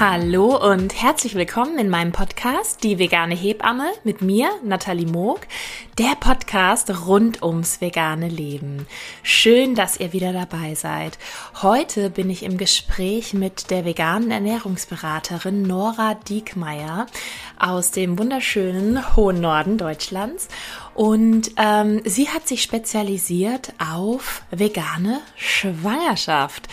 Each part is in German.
Hallo und herzlich willkommen in meinem Podcast Die vegane Hebamme mit mir, Nathalie Moog, der Podcast rund ums vegane Leben. Schön, dass ihr wieder dabei seid. Heute bin ich im Gespräch mit der veganen Ernährungsberaterin Nora Diekmeyer aus dem wunderschönen hohen Norden Deutschlands und ähm, sie hat sich spezialisiert auf vegane Schwangerschaft.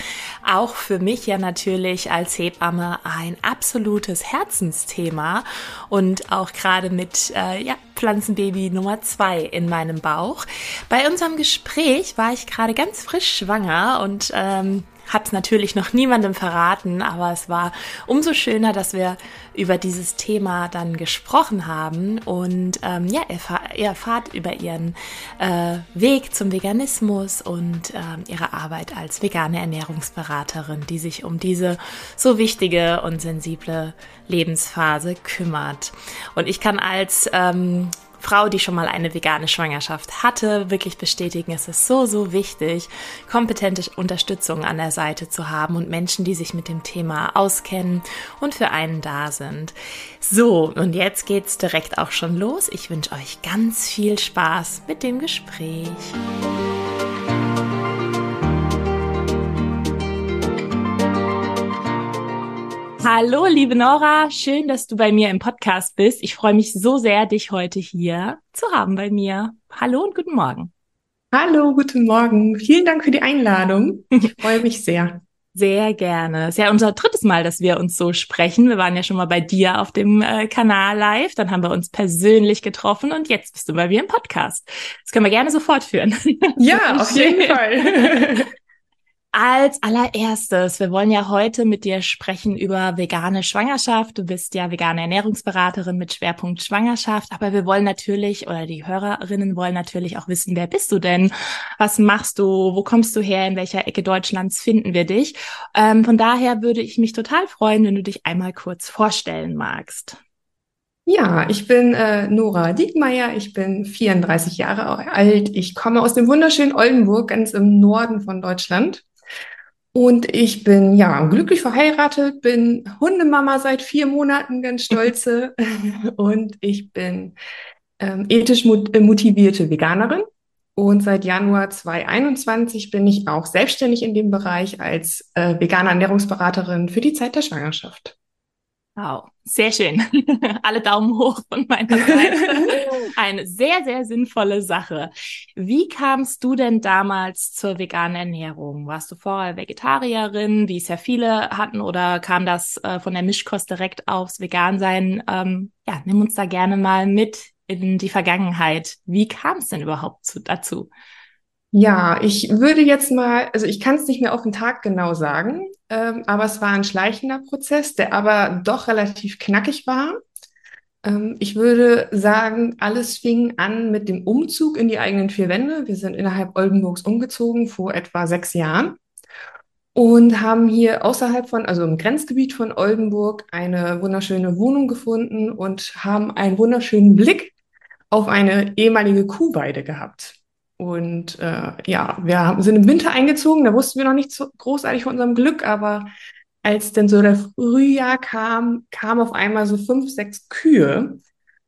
Auch für mich ja natürlich als Hebamme ein absolutes Herzensthema und auch gerade mit äh, ja, Pflanzenbaby Nummer zwei in meinem Bauch. Bei unserem Gespräch war ich gerade ganz frisch schwanger und ähm, habe es natürlich noch niemandem verraten, aber es war umso schöner, dass wir über dieses Thema dann gesprochen haben und ähm, ja, ihr, erfahrt über ihren äh, Weg zum Veganismus und ähm, ihre Arbeit als vegane Ernährungsberaterin, die sich um diese so wichtige und sensible Lebensphase kümmert. Und ich kann als ähm, Frau, die schon mal eine vegane Schwangerschaft hatte, wirklich bestätigen, es ist so, so wichtig, kompetente Unterstützung an der Seite zu haben und Menschen, die sich mit dem Thema auskennen und für einen da sind. So, und jetzt geht's direkt auch schon los. Ich wünsche euch ganz viel Spaß mit dem Gespräch. Hallo, liebe Nora, schön, dass du bei mir im Podcast bist. Ich freue mich so sehr, dich heute hier zu haben bei mir. Hallo und guten Morgen. Hallo, guten Morgen. Vielen Dank für die Einladung. Ich freue mich sehr. Sehr gerne. Es ist ja unser drittes Mal, dass wir uns so sprechen. Wir waren ja schon mal bei dir auf dem äh, Kanal live, dann haben wir uns persönlich getroffen und jetzt bist du bei mir im Podcast. Das können wir gerne so fortführen. Ja, auf jeden Fall. Als allererstes, wir wollen ja heute mit dir sprechen über vegane Schwangerschaft. Du bist ja vegane Ernährungsberaterin mit Schwerpunkt Schwangerschaft, aber wir wollen natürlich, oder die Hörerinnen wollen natürlich auch wissen, wer bist du denn? Was machst du? Wo kommst du her? In welcher Ecke Deutschlands finden wir dich? Ähm, von daher würde ich mich total freuen, wenn du dich einmal kurz vorstellen magst. Ja, ich bin äh, Nora Diekmeyer, ich bin 34 Jahre alt. Ich komme aus dem wunderschönen Oldenburg, ganz im Norden von Deutschland. Und ich bin ja glücklich verheiratet, bin Hundemama seit vier Monaten, ganz stolze. und ich bin ähm, ethisch äh, motivierte Veganerin. Und seit Januar 2021 bin ich auch selbstständig in dem Bereich als äh, vegane Ernährungsberaterin für die Zeit der Schwangerschaft. Wow, sehr schön. Alle Daumen hoch von meiner Seite. Eine sehr, sehr sinnvolle Sache. Wie kamst du denn damals zur veganen Ernährung? Warst du vorher Vegetarierin, wie es ja viele hatten, oder kam das äh, von der Mischkost direkt aufs Vegansein? Ähm, ja, nimm uns da gerne mal mit in die Vergangenheit. Wie kam es denn überhaupt zu, dazu? Ja, ich würde jetzt mal, also ich kann es nicht mehr auf den Tag genau sagen, ähm, aber es war ein schleichender Prozess, der aber doch relativ knackig war. Ähm, ich würde sagen, alles fing an mit dem Umzug in die eigenen vier Wände. Wir sind innerhalb Oldenburgs umgezogen vor etwa sechs Jahren und haben hier außerhalb von, also im Grenzgebiet von Oldenburg, eine wunderschöne Wohnung gefunden und haben einen wunderschönen Blick auf eine ehemalige Kuhweide gehabt. Und äh, ja, wir haben, sind im Winter eingezogen, da wussten wir noch nicht so großartig von unserem Glück, aber als denn so der Frühjahr kam, kamen auf einmal so fünf, sechs Kühe,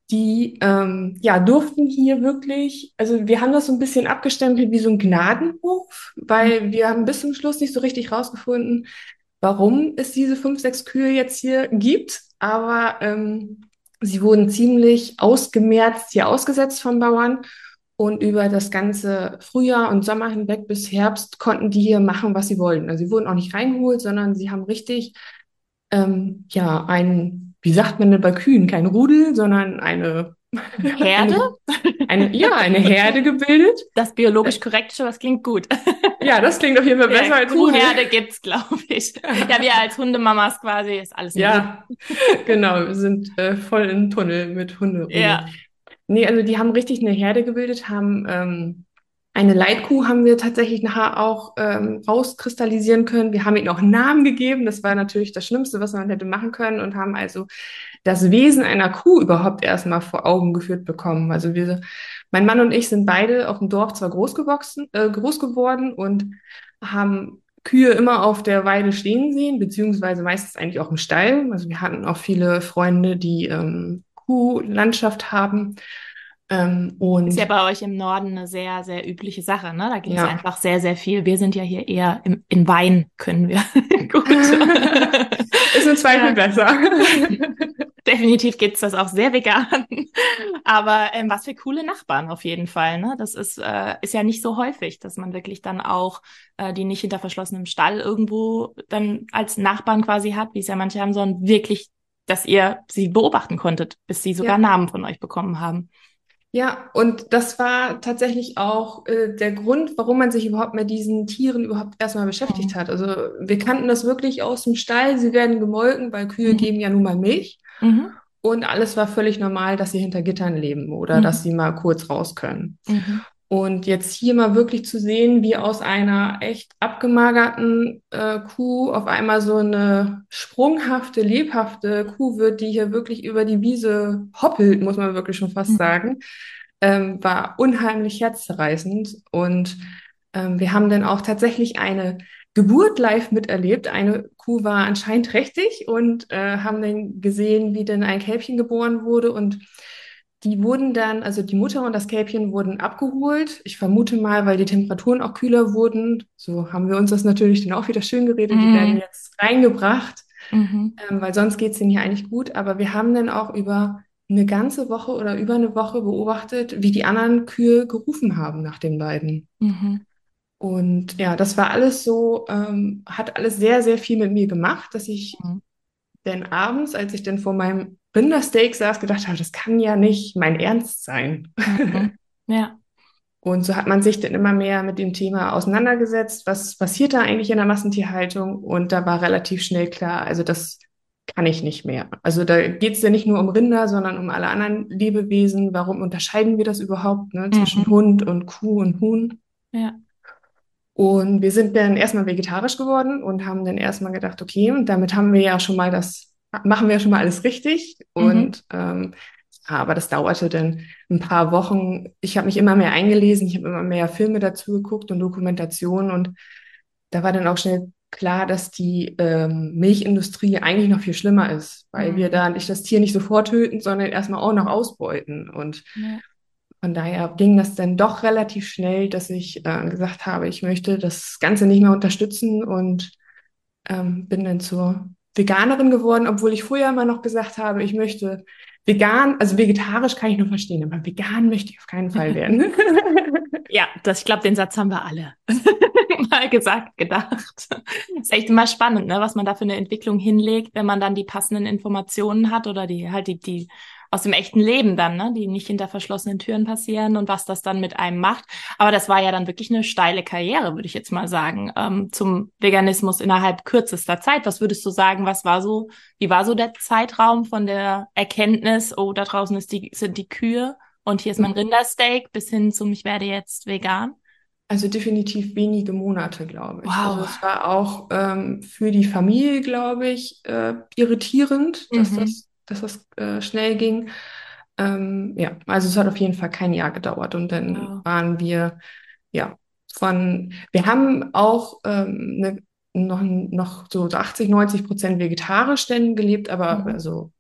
die ähm, ja durften hier wirklich, also wir haben das so ein bisschen abgestempelt wie so ein Gnadenhof, weil wir haben bis zum Schluss nicht so richtig rausgefunden, warum es diese fünf, sechs Kühe jetzt hier gibt. Aber ähm, sie wurden ziemlich ausgemerzt hier ausgesetzt von Bauern und über das ganze Frühjahr und Sommer hinweg bis Herbst konnten die hier machen, was sie wollten. Also sie wurden auch nicht reingeholt, sondern sie haben richtig, ähm, ja, ein, wie sagt man denn bei Kühen, kein Rudel, sondern eine Herde? Eine, eine, ja, eine Herde gebildet. Das biologisch korrekte, das klingt gut. Ja, das klingt auf jeden Fall besser ja, als Kuhherde gibt's, glaube ich. Ja, wir als Hundemamas quasi ist alles. Ja, genau, wir sind äh, voll im Tunnel mit Hunde. Ja. Nee, also die haben richtig eine Herde gebildet, haben ähm, eine Leitkuh haben wir tatsächlich nachher auch ähm, rauskristallisieren können. Wir haben ihnen auch Namen gegeben. Das war natürlich das Schlimmste, was man hätte machen können und haben also das Wesen einer Kuh überhaupt erstmal vor Augen geführt bekommen. Also wir, mein Mann und ich sind beide auf dem Dorf zwar groß gewachsen, äh, groß geworden und haben Kühe immer auf der Weide stehen sehen, beziehungsweise meistens eigentlich auch im Stall. Also wir hatten auch viele Freunde, die ähm, Kuhlandschaft haben. Ähm, und ist ja bei euch im Norden eine sehr, sehr übliche Sache, ne? Da gibt es ja. einfach sehr, sehr viel. Wir sind ja hier eher im, in Wein können wir. Gut. ist im Zweifel ja. besser. Definitiv gibt's das auch sehr vegan. Aber ähm, was für coole Nachbarn auf jeden Fall. Ne? Das ist, äh, ist ja nicht so häufig, dass man wirklich dann auch äh, die nicht hinter verschlossenem Stall irgendwo dann als Nachbarn quasi hat, wie es ja manche haben, sondern wirklich, dass ihr sie beobachten konntet, bis sie sogar ja. Namen von euch bekommen haben. Ja, und das war tatsächlich auch äh, der Grund, warum man sich überhaupt mit diesen Tieren überhaupt erstmal beschäftigt mhm. hat. Also wir kannten das wirklich aus dem Stall. Sie werden gemolken, weil Kühe mhm. geben ja nun mal Milch. Mhm. Und alles war völlig normal, dass sie hinter Gittern leben oder mhm. dass sie mal kurz raus können. Und jetzt hier mal wirklich zu sehen, wie aus einer echt abgemagerten äh, Kuh auf einmal so eine sprunghafte, lebhafte Kuh wird, die hier wirklich über die Wiese hoppelt, muss man wirklich schon fast mhm. sagen, ähm, war unheimlich herzzerreißend. Und ähm, wir haben dann auch tatsächlich eine Geburt live miterlebt. Eine Kuh war anscheinend trächtig und äh, haben dann gesehen, wie denn ein Kälbchen geboren wurde und die wurden dann, also die Mutter und das Kälbchen wurden abgeholt. Ich vermute mal, weil die Temperaturen auch kühler wurden. So haben wir uns das natürlich dann auch wieder schön geredet. Mhm. Die werden jetzt reingebracht, mhm. ähm, weil sonst geht's denen hier eigentlich gut. Aber wir haben dann auch über eine ganze Woche oder über eine Woche beobachtet, wie die anderen Kühe gerufen haben nach den beiden. Mhm. Und ja, das war alles so, ähm, hat alles sehr, sehr viel mit mir gemacht, dass ich mhm. denn abends, als ich dann vor meinem Rindersteak saß, gedacht habe, das kann ja nicht mein Ernst sein. Mhm. Ja. Und so hat man sich dann immer mehr mit dem Thema auseinandergesetzt. Was passiert da eigentlich in der Massentierhaltung? Und da war relativ schnell klar, also das kann ich nicht mehr. Also da geht es ja nicht nur um Rinder, sondern um alle anderen Lebewesen. Warum unterscheiden wir das überhaupt ne, zwischen mhm. Hund und Kuh und Huhn? Ja. Und wir sind dann erstmal vegetarisch geworden und haben dann erstmal gedacht, okay, damit haben wir ja schon mal das machen wir schon mal alles richtig. Mhm. Und ähm, aber das dauerte dann ein paar Wochen. Ich habe mich immer mehr eingelesen, ich habe immer mehr Filme dazu geguckt und Dokumentationen und da war dann auch schnell klar, dass die ähm, Milchindustrie eigentlich noch viel schlimmer ist, weil mhm. wir da nicht das Tier nicht sofort töten, sondern erstmal auch noch ausbeuten. Und ja. von daher ging das dann doch relativ schnell, dass ich äh, gesagt habe, ich möchte das Ganze nicht mehr unterstützen und ähm, bin dann zur Veganerin geworden, obwohl ich früher immer noch gesagt habe, ich möchte vegan, also vegetarisch kann ich nur verstehen, aber vegan möchte ich auf keinen Fall werden. ja, das, ich glaube, den Satz haben wir alle mal gesagt, gedacht. Ist echt immer spannend, ne, was man da für eine Entwicklung hinlegt, wenn man dann die passenden Informationen hat oder die halt die, die aus dem echten Leben dann, ne, die nicht hinter verschlossenen Türen passieren und was das dann mit einem macht. Aber das war ja dann wirklich eine steile Karriere, würde ich jetzt mal sagen, ähm, zum Veganismus innerhalb kürzester Zeit. Was würdest du sagen, was war so, wie war so der Zeitraum von der Erkenntnis, oh, da draußen ist die, sind die Kühe und hier ist mein Rindersteak bis hin zum, ich werde jetzt vegan? Also definitiv wenige Monate, glaube ich. Wow. Also es war auch ähm, für die Familie, glaube ich, äh, irritierend, dass mhm. das dass das äh, schnell ging. Ähm, ja, also es hat auf jeden Fall kein Jahr gedauert und dann wow. waren wir, ja, von, wir haben auch ähm, ne, noch, noch so 80, 90 Prozent vegetarisch denn gelebt, aber mhm. also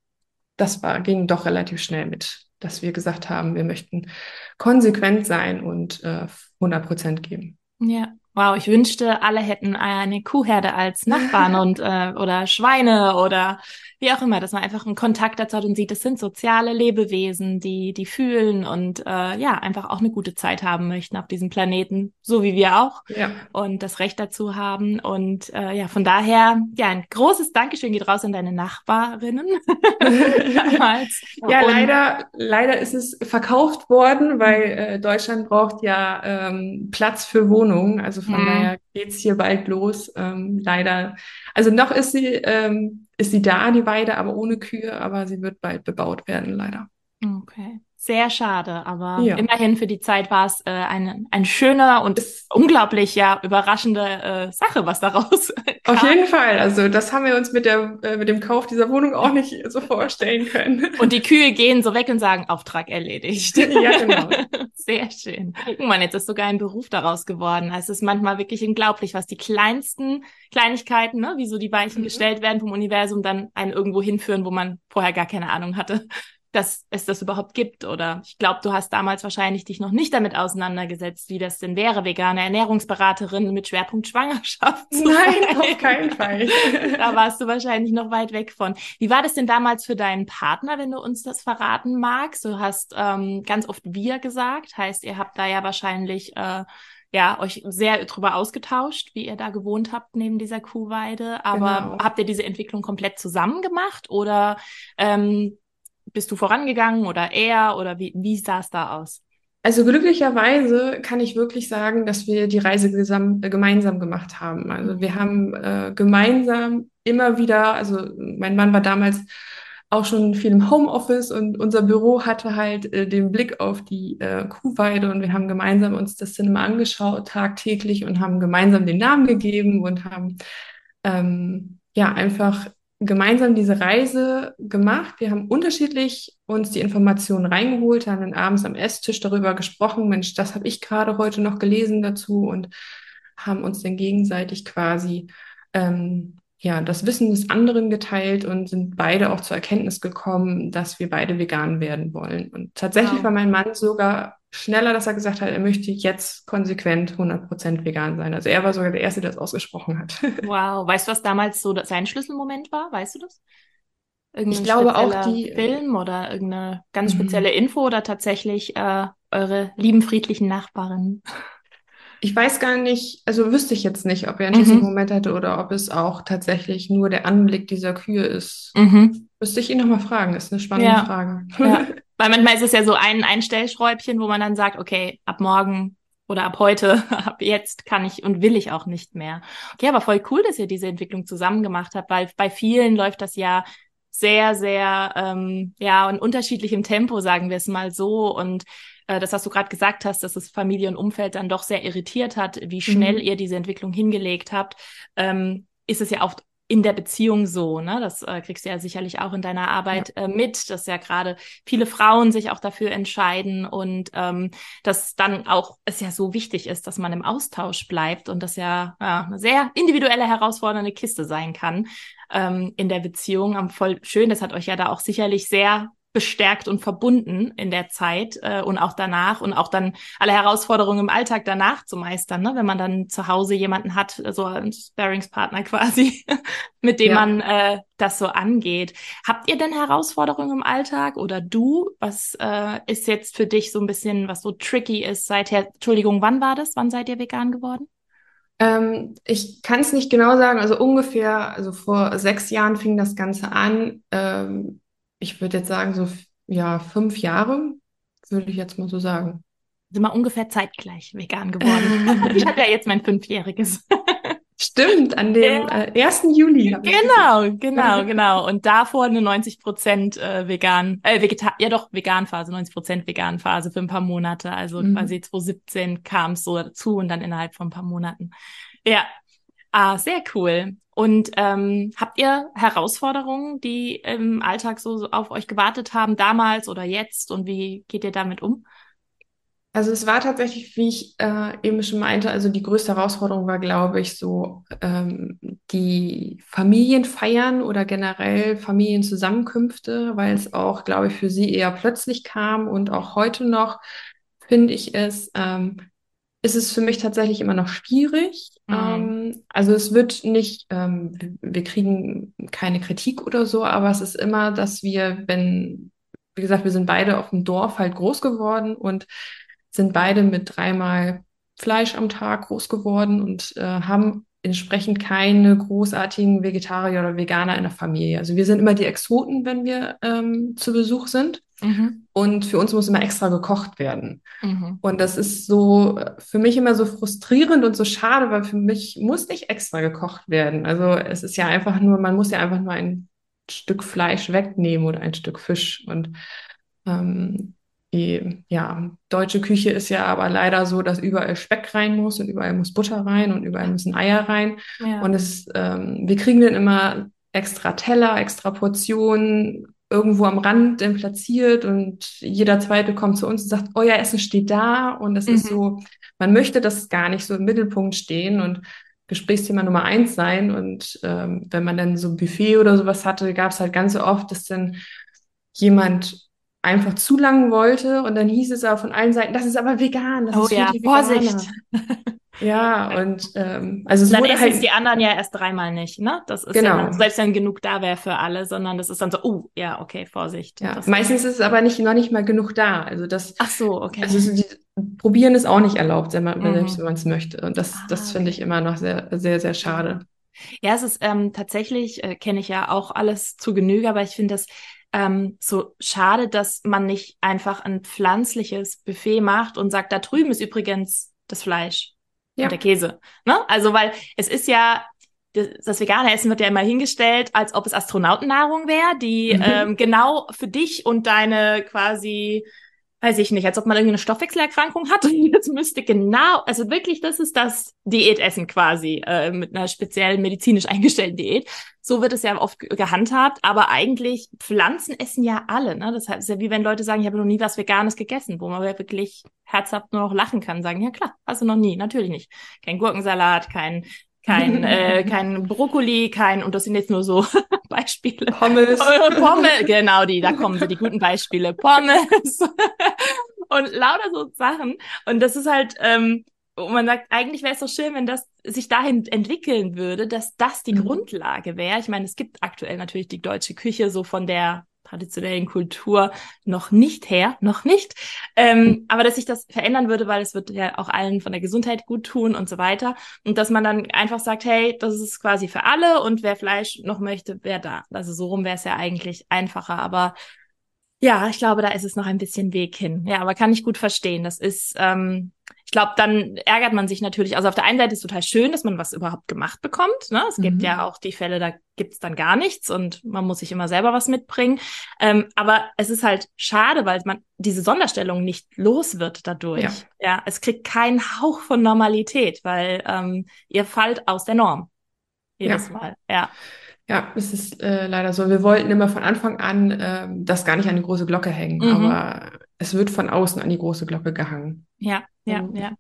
das war, ging doch relativ schnell mit, dass wir gesagt haben, wir möchten konsequent sein und äh, 100 Prozent geben. Ja, Wow, ich wünschte, alle hätten eine Kuhherde als Nachbarn und äh, oder Schweine oder wie auch immer, dass man einfach einen Kontakt dazu hat und sieht, das sind soziale Lebewesen, die die fühlen und äh, ja einfach auch eine gute Zeit haben möchten auf diesem Planeten, so wie wir auch ja. und das Recht dazu haben und äh, ja von daher ja ein großes Dankeschön geht raus an deine Nachbarinnen damals. ja und, leider leider ist es verkauft worden, weil äh, Deutschland braucht ja ähm, Platz für Wohnungen, also von mhm. daher geht's hier bald los. Ähm, leider, also noch ist sie, ähm, ist sie da, die Weide, aber ohne Kühe, aber sie wird bald bebaut werden, leider. Okay. Sehr schade, aber ja. immerhin für die Zeit war es äh, ein, ein schöner und unglaublich ja überraschende äh, Sache, was daraus kam. Auf jeden Fall. Also das haben wir uns mit der äh, mit dem Kauf dieser Wohnung auch nicht so vorstellen können. Und die Kühe gehen so weg und sagen Auftrag erledigt. Ja, genau. Sehr schön. Guck mal, jetzt ist sogar ein Beruf daraus geworden. Es ist manchmal wirklich unglaublich, was die kleinsten Kleinigkeiten, ne, wie so die Weichen mhm. gestellt werden vom Universum, dann einen irgendwo hinführen, wo man vorher gar keine Ahnung hatte dass es das überhaupt gibt. Oder ich glaube, du hast damals wahrscheinlich dich noch nicht damit auseinandergesetzt, wie das denn wäre, vegane Ernährungsberaterin mit Schwerpunkt Schwangerschaft. Zu Nein, sein. auf keinen Fall. da warst du wahrscheinlich noch weit weg von. Wie war das denn damals für deinen Partner, wenn du uns das verraten magst? Du hast ähm, ganz oft wir gesagt, heißt, ihr habt da ja wahrscheinlich äh, ja, euch sehr drüber ausgetauscht, wie ihr da gewohnt habt neben dieser Kuhweide. Aber genau. habt ihr diese Entwicklung komplett zusammen gemacht oder ähm, bist du vorangegangen oder er oder wie, wie sah es da aus? Also glücklicherweise kann ich wirklich sagen, dass wir die Reise äh, gemeinsam gemacht haben. Also wir haben äh, gemeinsam immer wieder, also mein Mann war damals auch schon viel im Homeoffice und unser Büro hatte halt äh, den Blick auf die äh, Kuhweide und wir haben gemeinsam uns das Cinema angeschaut, tagtäglich und haben gemeinsam den Namen gegeben und haben ähm, ja einfach gemeinsam diese Reise gemacht. Wir haben unterschiedlich uns die Informationen reingeholt, haben dann abends am Esstisch darüber gesprochen, Mensch, das habe ich gerade heute noch gelesen dazu und haben uns dann gegenseitig quasi ähm, ja das Wissen des anderen geteilt und sind beide auch zur Erkenntnis gekommen, dass wir beide vegan werden wollen. Und tatsächlich wow. war mein Mann sogar schneller, dass er gesagt hat, er möchte jetzt konsequent 100% vegan sein. Also er war sogar der Erste, der das ausgesprochen hat. Wow. Weißt du, was damals so sein Schlüsselmoment war? Weißt du das? Irgendein ich glaube auch die Film oder irgendeine ganz mhm. spezielle Info oder tatsächlich äh, eure lieben friedlichen Nachbarn? Ich weiß gar nicht, also wüsste ich jetzt nicht, ob er einen mhm. Schlüsselmoment hatte oder ob es auch tatsächlich nur der Anblick dieser Kühe ist. Mhm. Müsste ich ihn nochmal fragen, ist eine spannende ja. Frage. Ja. Weil manchmal ist es ja so ein Einstellschräubchen, wo man dann sagt, okay, ab morgen oder ab heute, ab jetzt kann ich und will ich auch nicht mehr. Okay, aber voll cool, dass ihr diese Entwicklung zusammen gemacht habt, weil bei vielen läuft das ja sehr, sehr, ähm, ja, in unterschiedlichem Tempo, sagen wir es mal so. Und äh, das, was du gerade gesagt hast, dass das Familie und Umfeld dann doch sehr irritiert hat, wie schnell mhm. ihr diese Entwicklung hingelegt habt, ähm, ist es ja oft in der Beziehung so, ne? Das äh, kriegst du ja sicherlich auch in deiner Arbeit ja. äh, mit, dass ja gerade viele Frauen sich auch dafür entscheiden und ähm, dass dann auch es ja so wichtig ist, dass man im Austausch bleibt und das ja, ja eine sehr individuelle, herausfordernde Kiste sein kann ähm, in der Beziehung. Voll schön, das hat euch ja da auch sicherlich sehr bestärkt und verbunden in der Zeit äh, und auch danach und auch dann alle Herausforderungen im Alltag danach zu meistern, ne? wenn man dann zu Hause jemanden hat, so einen Sparringspartner quasi, mit dem ja. man äh, das so angeht. Habt ihr denn Herausforderungen im Alltag oder du? Was äh, ist jetzt für dich so ein bisschen, was so tricky ist seither? Entschuldigung, wann war das? Wann seid ihr vegan geworden? Ähm, ich kann es nicht genau sagen, also ungefähr, also vor sechs Jahren fing das Ganze an. Ähm, ich würde jetzt sagen, so ja, fünf Jahre, würde ich jetzt mal so sagen. Sind wir ungefähr zeitgleich vegan geworden. ich habe ja jetzt mein Fünfjähriges. Stimmt, an dem äh, 1. Juli. Genau, genau, genau. Und davor eine 90 Prozent äh, vegan, äh, Vegetar ja doch, Veganphase, 90 Prozent Veganphase für ein paar Monate. Also mhm. quasi 2017 kam es so dazu und dann innerhalb von ein paar Monaten. Ja, ah, sehr cool. Und ähm, habt ihr Herausforderungen, die im Alltag so auf euch gewartet haben, damals oder jetzt? Und wie geht ihr damit um? Also es war tatsächlich, wie ich äh, eben schon meinte, also die größte Herausforderung war, glaube ich, so ähm, die Familienfeiern oder generell Familienzusammenkünfte, weil es auch, glaube ich, für sie eher plötzlich kam und auch heute noch finde ich es ähm, ist es für mich tatsächlich immer noch schwierig. Mhm. Ähm, also es wird nicht, ähm, wir kriegen keine Kritik oder so, aber es ist immer, dass wir, wenn, wie gesagt, wir sind beide auf dem Dorf halt groß geworden und sind beide mit dreimal Fleisch am Tag groß geworden und äh, haben entsprechend keine großartigen Vegetarier oder Veganer in der Familie. Also wir sind immer die Exoten, wenn wir ähm, zu Besuch sind. Mhm. Und für uns muss immer extra gekocht werden. Mhm. Und das ist so für mich immer so frustrierend und so schade, weil für mich muss nicht extra gekocht werden. Also es ist ja einfach nur, man muss ja einfach nur ein Stück Fleisch wegnehmen oder ein Stück Fisch. Und ähm, die, ja, deutsche Küche ist ja aber leider so, dass überall Speck rein muss und überall muss Butter rein und überall müssen Eier rein. Ja. Und es, ähm, wir kriegen dann immer extra Teller, extra Portionen irgendwo am Rand dann platziert und jeder zweite kommt zu uns und sagt, euer Essen steht da und das mhm. ist so, man möchte das gar nicht so im Mittelpunkt stehen und Gesprächsthema Nummer eins sein und ähm, wenn man dann so ein Buffet oder sowas hatte, gab es halt ganz so oft, dass dann jemand einfach zu lang wollte und dann hieß es aber von allen Seiten, das ist aber vegan, das oh ist ja, Vorsicht. Ja, und ähm, also es dann wurde essen halt, die anderen ja erst dreimal nicht, ne? Das ist genau. ja selbst wenn genug da wäre für alle, sondern das ist dann so, oh, ja, okay, Vorsicht. Ja, meistens ist es aber nicht noch nicht mal genug da. Also das. Ach so, okay. Also so die, Probieren ist auch nicht erlaubt, wenn man mhm. wenn man es möchte. Und das, ah, das finde ich immer noch sehr, sehr, sehr schade. Ja, es ist ähm, tatsächlich, äh, kenne ich ja auch alles zu Genüge, aber ich finde das ähm, so schade, dass man nicht einfach ein pflanzliches Buffet macht und sagt, da drüben ist übrigens das Fleisch ja. und der Käse. Ne? Also, weil es ist ja, das, das vegane Essen wird ja immer hingestellt, als ob es Astronautennahrung wäre, die mhm. ähm, genau für dich und deine quasi weiß ich nicht, als ob man irgendeine Stoffwechselerkrankung hat und jetzt müsste genau, also wirklich, das ist das Diätessen quasi, äh, mit einer speziellen medizinisch eingestellten Diät. So wird es ja oft gehandhabt, aber eigentlich Pflanzen essen ja alle, ne? Das ist ja wie wenn Leute sagen, ich habe noch nie was Veganes gegessen, wo man wirklich herzhaft nur noch lachen kann, sagen, ja klar, hast du noch nie, natürlich nicht. Kein Gurkensalat, kein kein, äh, kein Brokkoli, kein, und das sind jetzt nur so Beispiele. Pommes. Pommes, genau die, da kommen so die guten Beispiele. Pommes. und lauter so Sachen. Und das ist halt, ähm, man sagt, eigentlich wäre es doch schön, wenn das sich dahin entwickeln würde, dass das die mhm. Grundlage wäre. Ich meine, es gibt aktuell natürlich die deutsche Küche so von der traditionellen Kultur noch nicht her, noch nicht. Ähm, aber dass sich das verändern würde, weil es wird ja auch allen von der Gesundheit gut tun und so weiter. Und dass man dann einfach sagt, hey, das ist quasi für alle und wer Fleisch noch möchte, wer da. Also so rum wäre es ja eigentlich einfacher. Aber ja, ich glaube, da ist es noch ein bisschen Weg hin. Ja, aber kann ich gut verstehen. Das ist, ähm, ich glaube, dann ärgert man sich natürlich. Also auf der einen Seite ist es total schön, dass man was überhaupt gemacht bekommt. Ne? Es mhm. gibt ja auch die Fälle, da gibt's dann gar nichts und man muss sich immer selber was mitbringen. Ähm, aber es ist halt schade, weil man diese Sonderstellung nicht los wird dadurch. Ja, ja es kriegt keinen Hauch von Normalität, weil ähm, ihr fallt aus der Norm. Jedes ja. Mal. Ja. Ja, es ist äh, leider so. Wir wollten immer von Anfang an äh, das gar nicht an die große Glocke hängen, mhm. aber es wird von außen an die große Glocke gehangen. Ja, ja, mhm. ja.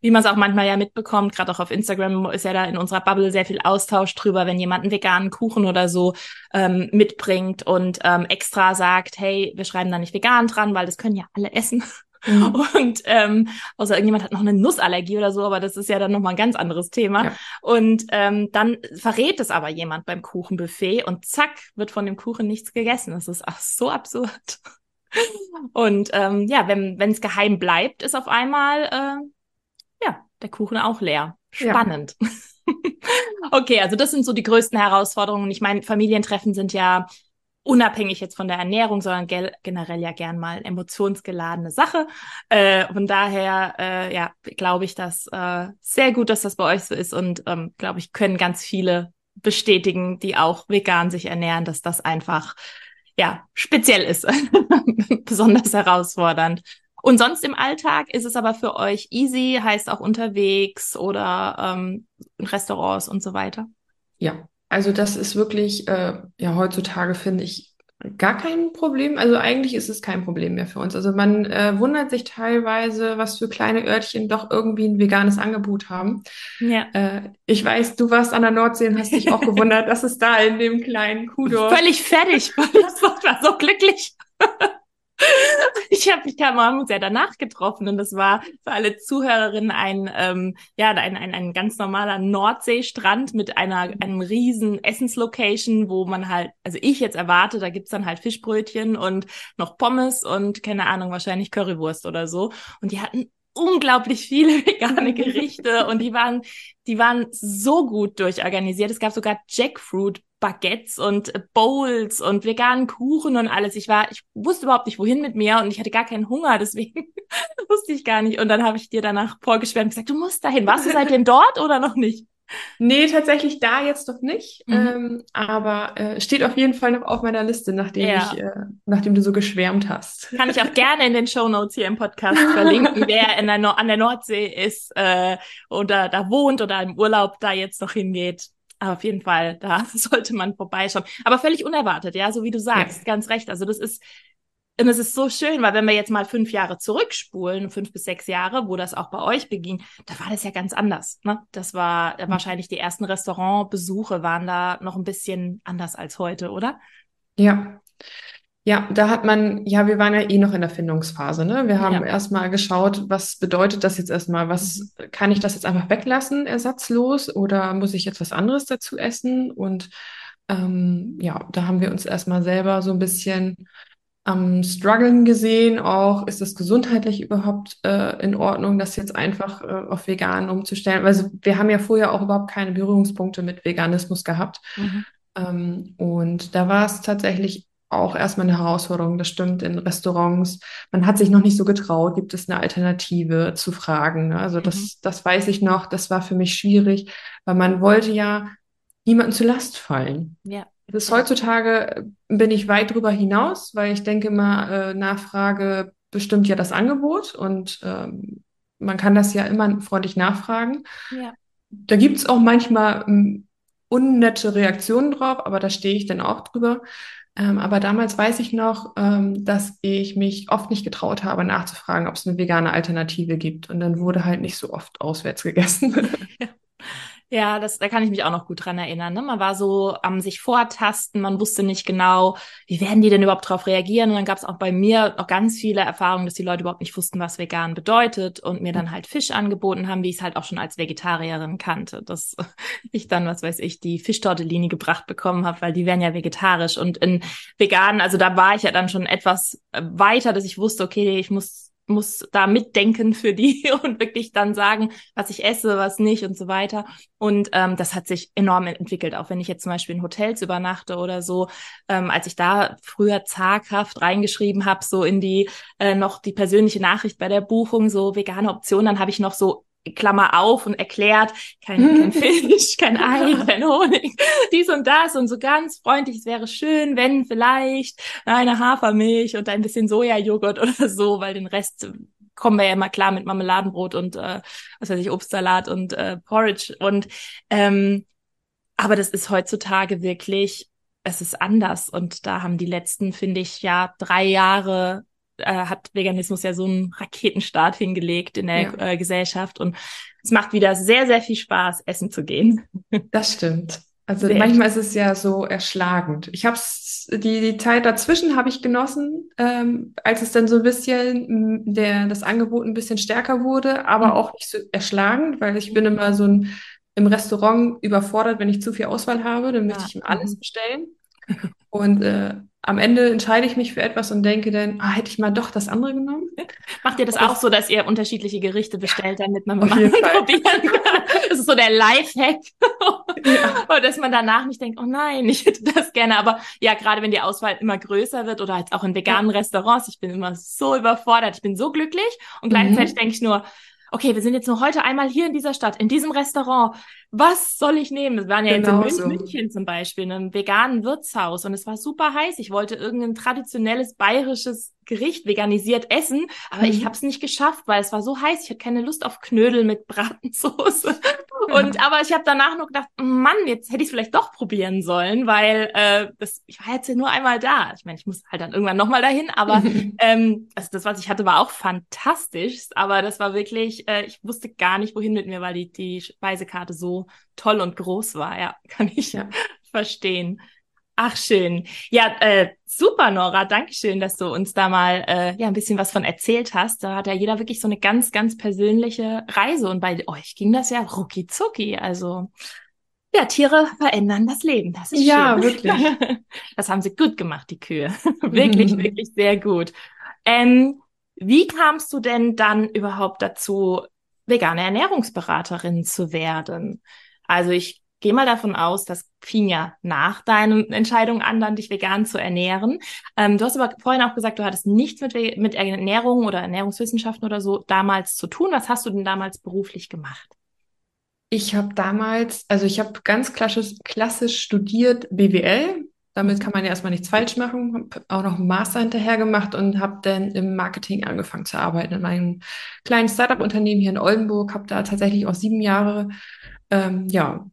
Wie man es auch manchmal ja mitbekommt, gerade auch auf Instagram ist ja da in unserer Bubble sehr viel Austausch drüber, wenn jemand einen veganen Kuchen oder so ähm, mitbringt und ähm, extra sagt, hey, wir schreiben da nicht vegan dran, weil das können ja alle essen. Mhm. Und ähm, außer irgendjemand hat noch eine Nussallergie oder so, aber das ist ja dann nochmal ein ganz anderes Thema. Ja. Und ähm, dann verrät es aber jemand beim Kuchenbuffet und zack, wird von dem Kuchen nichts gegessen. Das ist ach, so absurd. Und ähm, ja, wenn es geheim bleibt, ist auf einmal äh, ja der Kuchen auch leer. Spannend. Ja. okay, also das sind so die größten Herausforderungen. Ich meine, Familientreffen sind ja unabhängig jetzt von der Ernährung, sondern generell ja gern mal emotionsgeladene Sache. Äh, von daher, äh, ja, glaube ich, dass äh, sehr gut, dass das bei euch so ist und ähm, glaube ich, können ganz viele bestätigen, die auch vegan sich ernähren, dass das einfach ja speziell ist, besonders herausfordernd. Und sonst im Alltag ist es aber für euch easy, heißt auch unterwegs oder ähm, in Restaurants und so weiter. Ja, also das ist wirklich, äh, ja, heutzutage finde ich gar kein Problem. Also eigentlich ist es kein Problem mehr für uns. Also man äh, wundert sich teilweise, was für kleine Örtchen doch irgendwie ein veganes Angebot haben. Ja. Äh, ich weiß, du warst an der Nordsee und hast dich auch gewundert, dass es da in dem kleinen Kuhdorf. Völlig fertig. Ich war so glücklich. Ich habe mich haben uns ja danach getroffen und das war für alle Zuhörerinnen ein ähm, ja ein, ein, ein ganz normaler Nordseestrand mit einer einem riesen Essenslocation, wo man halt also ich jetzt erwarte, da gibt's dann halt Fischbrötchen und noch Pommes und keine Ahnung wahrscheinlich Currywurst oder so und die hatten unglaublich viele vegane Gerichte und die waren die waren so gut durchorganisiert. Es gab sogar Jackfruit Baguettes und Bowls und veganen Kuchen und alles. Ich war, ich wusste überhaupt nicht, wohin mit mir und ich hatte gar keinen Hunger, deswegen wusste ich gar nicht. Und dann habe ich dir danach vorgeschwärmt und gesagt, du musst dahin. Warst du seitdem dort oder noch nicht? Nee, tatsächlich da jetzt noch nicht. Mhm. Ähm, aber äh, steht auf jeden Fall noch auf meiner Liste, nachdem ja. ich, äh, nachdem du so geschwärmt hast. Kann ich auch gerne in den Show Notes hier im Podcast verlinken, wer in der no an der Nordsee ist äh, oder da wohnt oder im Urlaub da jetzt noch hingeht. Aber auf jeden Fall, da sollte man vorbeischauen. Aber völlig unerwartet, ja, so wie du sagst, ja. ganz recht. Also das ist und es ist so schön, weil wenn wir jetzt mal fünf Jahre zurückspulen, fünf bis sechs Jahre, wo das auch bei euch beging, da war das ja ganz anders. Ne? Das war äh, wahrscheinlich die ersten Restaurantbesuche waren da noch ein bisschen anders als heute, oder? Ja. Ja, da hat man, ja, wir waren ja eh noch in der Findungsphase, ne? Wir haben ja. erstmal geschaut, was bedeutet das jetzt erstmal? Was mhm. kann ich das jetzt einfach weglassen, ersatzlos, oder muss ich jetzt was anderes dazu essen? Und ähm, ja, da haben wir uns erstmal selber so ein bisschen am Struggeln gesehen, auch ist es gesundheitlich überhaupt äh, in Ordnung, das jetzt einfach äh, auf vegan umzustellen. Also wir haben ja vorher auch überhaupt keine Berührungspunkte mit Veganismus gehabt. Mhm. Ähm, und da war es tatsächlich auch erstmal eine Herausforderung, das stimmt, in Restaurants. Man hat sich noch nicht so getraut, gibt es eine Alternative zu fragen. Ne? Also das, mhm. das weiß ich noch, das war für mich schwierig, weil man wollte ja niemanden zu Last fallen. Ja. Bis heutzutage äh, bin ich weit drüber hinaus, weil ich denke mal, äh, Nachfrage bestimmt ja das Angebot und ähm, man kann das ja immer freundlich nachfragen. Ja. Da gibt's auch manchmal ähm, unnette Reaktionen drauf, aber da stehe ich dann auch drüber. Ähm, aber damals weiß ich noch, ähm, dass ich mich oft nicht getraut habe, nachzufragen, ob es eine vegane Alternative gibt. Und dann wurde halt nicht so oft auswärts gegessen. Ja. Ja, das, da kann ich mich auch noch gut dran erinnern. Ne? Man war so am sich vortasten, man wusste nicht genau, wie werden die denn überhaupt darauf reagieren. Und dann gab es auch bei mir noch ganz viele Erfahrungen, dass die Leute überhaupt nicht wussten, was vegan bedeutet und mir dann halt Fisch angeboten haben, wie ich es halt auch schon als Vegetarierin kannte. Dass ich dann, was weiß ich, die Fischtortellini gebracht bekommen habe, weil die wären ja vegetarisch. Und in vegan, also da war ich ja dann schon etwas weiter, dass ich wusste, okay, ich muss muss da mitdenken für die und wirklich dann sagen, was ich esse, was nicht und so weiter. Und ähm, das hat sich enorm entwickelt, auch wenn ich jetzt zum Beispiel in Hotels übernachte oder so. Ähm, als ich da früher zaghaft reingeschrieben habe, so in die äh, noch die persönliche Nachricht bei der Buchung, so vegane Option, dann habe ich noch so Klammer auf und erklärt, kein, kein Fisch, kein Ei, kein Honig, dies und das und so ganz freundlich, es wäre schön, wenn vielleicht eine Hafermilch und ein bisschen Sojajoghurt oder so, weil den Rest kommen wir ja immer klar mit Marmeladenbrot und äh, was weiß ich, Obstsalat und äh, Porridge. Und ähm, aber das ist heutzutage wirklich, es ist anders. Und da haben die letzten, finde ich, ja drei Jahre äh, hat Veganismus ja so einen Raketenstart hingelegt in der ja. äh, Gesellschaft und es macht wieder sehr, sehr viel Spaß, essen zu gehen. Das stimmt. Also sehr manchmal ist es ja so erschlagend. Ich habe die, die Zeit dazwischen habe ich genossen, ähm, als es dann so ein bisschen der das Angebot ein bisschen stärker wurde, aber mhm. auch nicht so erschlagend, weil ich bin immer so ein, im Restaurant überfordert, wenn ich zu viel Auswahl habe, dann möchte ja. ich ihm alles mhm. bestellen. Und äh, am Ende entscheide ich mich für etwas und denke dann, ah, hätte ich mal doch das andere genommen. Macht ihr das auch so, dass ihr unterschiedliche Gerichte bestellt, damit man mal probieren kann? Das ist so der Lifehack. Ja. oder dass man danach nicht denkt, oh nein, ich hätte das gerne. Aber ja, gerade wenn die Auswahl immer größer wird oder jetzt auch in veganen ja. Restaurants, ich bin immer so überfordert, ich bin so glücklich und gleichzeitig mhm. denke ich nur, okay, wir sind jetzt nur heute einmal hier in dieser Stadt, in diesem Restaurant. Was soll ich nehmen? Wir waren ja genau jetzt in München, München zum Beispiel, in einem veganen Wirtshaus und es war super heiß. Ich wollte irgendein traditionelles bayerisches Gericht veganisiert essen, aber mhm. ich habe es nicht geschafft, weil es war so heiß. Ich hatte keine Lust auf Knödel mit Bratensoße. Und aber ich habe danach noch gedacht, Mann, jetzt hätte ich es vielleicht doch probieren sollen, weil äh, das, ich war jetzt ja nur einmal da. Ich meine, ich muss halt dann irgendwann nochmal dahin, aber ähm, also das, was ich hatte, war auch fantastisch. Aber das war wirklich, äh, ich wusste gar nicht, wohin mit mir, weil die, die Speisekarte so toll und groß war. Ja, kann ich ja. verstehen. Ach schön. Ja, äh, super, Nora. Dankeschön, dass du uns da mal äh, ja ein bisschen was von erzählt hast. Da hat ja jeder wirklich so eine ganz, ganz persönliche Reise. Und bei euch ging das ja rucki zucki. Also ja, Tiere verändern das Leben. Das ist ja, schön. wirklich. Das haben sie gut gemacht, die Kühe. wirklich, wirklich sehr gut. Ähm, wie kamst du denn dann überhaupt dazu, vegane Ernährungsberaterin zu werden? Also ich gehe mal davon aus, das fing ja nach deiner Entscheidung an, dann dich vegan zu ernähren. Ähm, du hast aber vorhin auch gesagt, du hattest nichts mit, mit Ernährung oder Ernährungswissenschaften oder so damals zu tun. Was hast du denn damals beruflich gemacht? Ich habe damals, also ich habe ganz klassisch, klassisch studiert BWL. Damit kann man ja erstmal nichts falsch machen. Hab auch noch einen Master hinterher gemacht und habe dann im Marketing angefangen zu arbeiten in einem kleinen Startup-Unternehmen hier in Oldenburg. Habe da tatsächlich auch sieben Jahre ähm, ja,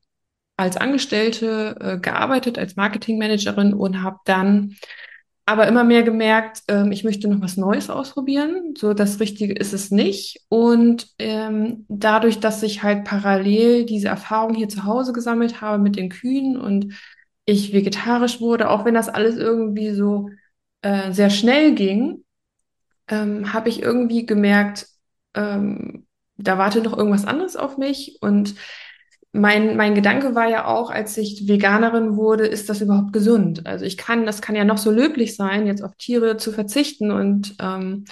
als Angestellte äh, gearbeitet, als Marketingmanagerin und habe dann aber immer mehr gemerkt, ähm, ich möchte noch was Neues ausprobieren. So das Richtige ist es nicht. Und ähm, dadurch, dass ich halt parallel diese Erfahrung hier zu Hause gesammelt habe mit den Kühen und ich vegetarisch wurde, auch wenn das alles irgendwie so äh, sehr schnell ging, ähm, habe ich irgendwie gemerkt, ähm, da wartet noch irgendwas anderes auf mich und mein, mein Gedanke war ja auch, als ich Veganerin wurde, ist das überhaupt gesund? Also ich kann, das kann ja noch so löblich sein, jetzt auf Tiere zu verzichten und ähm,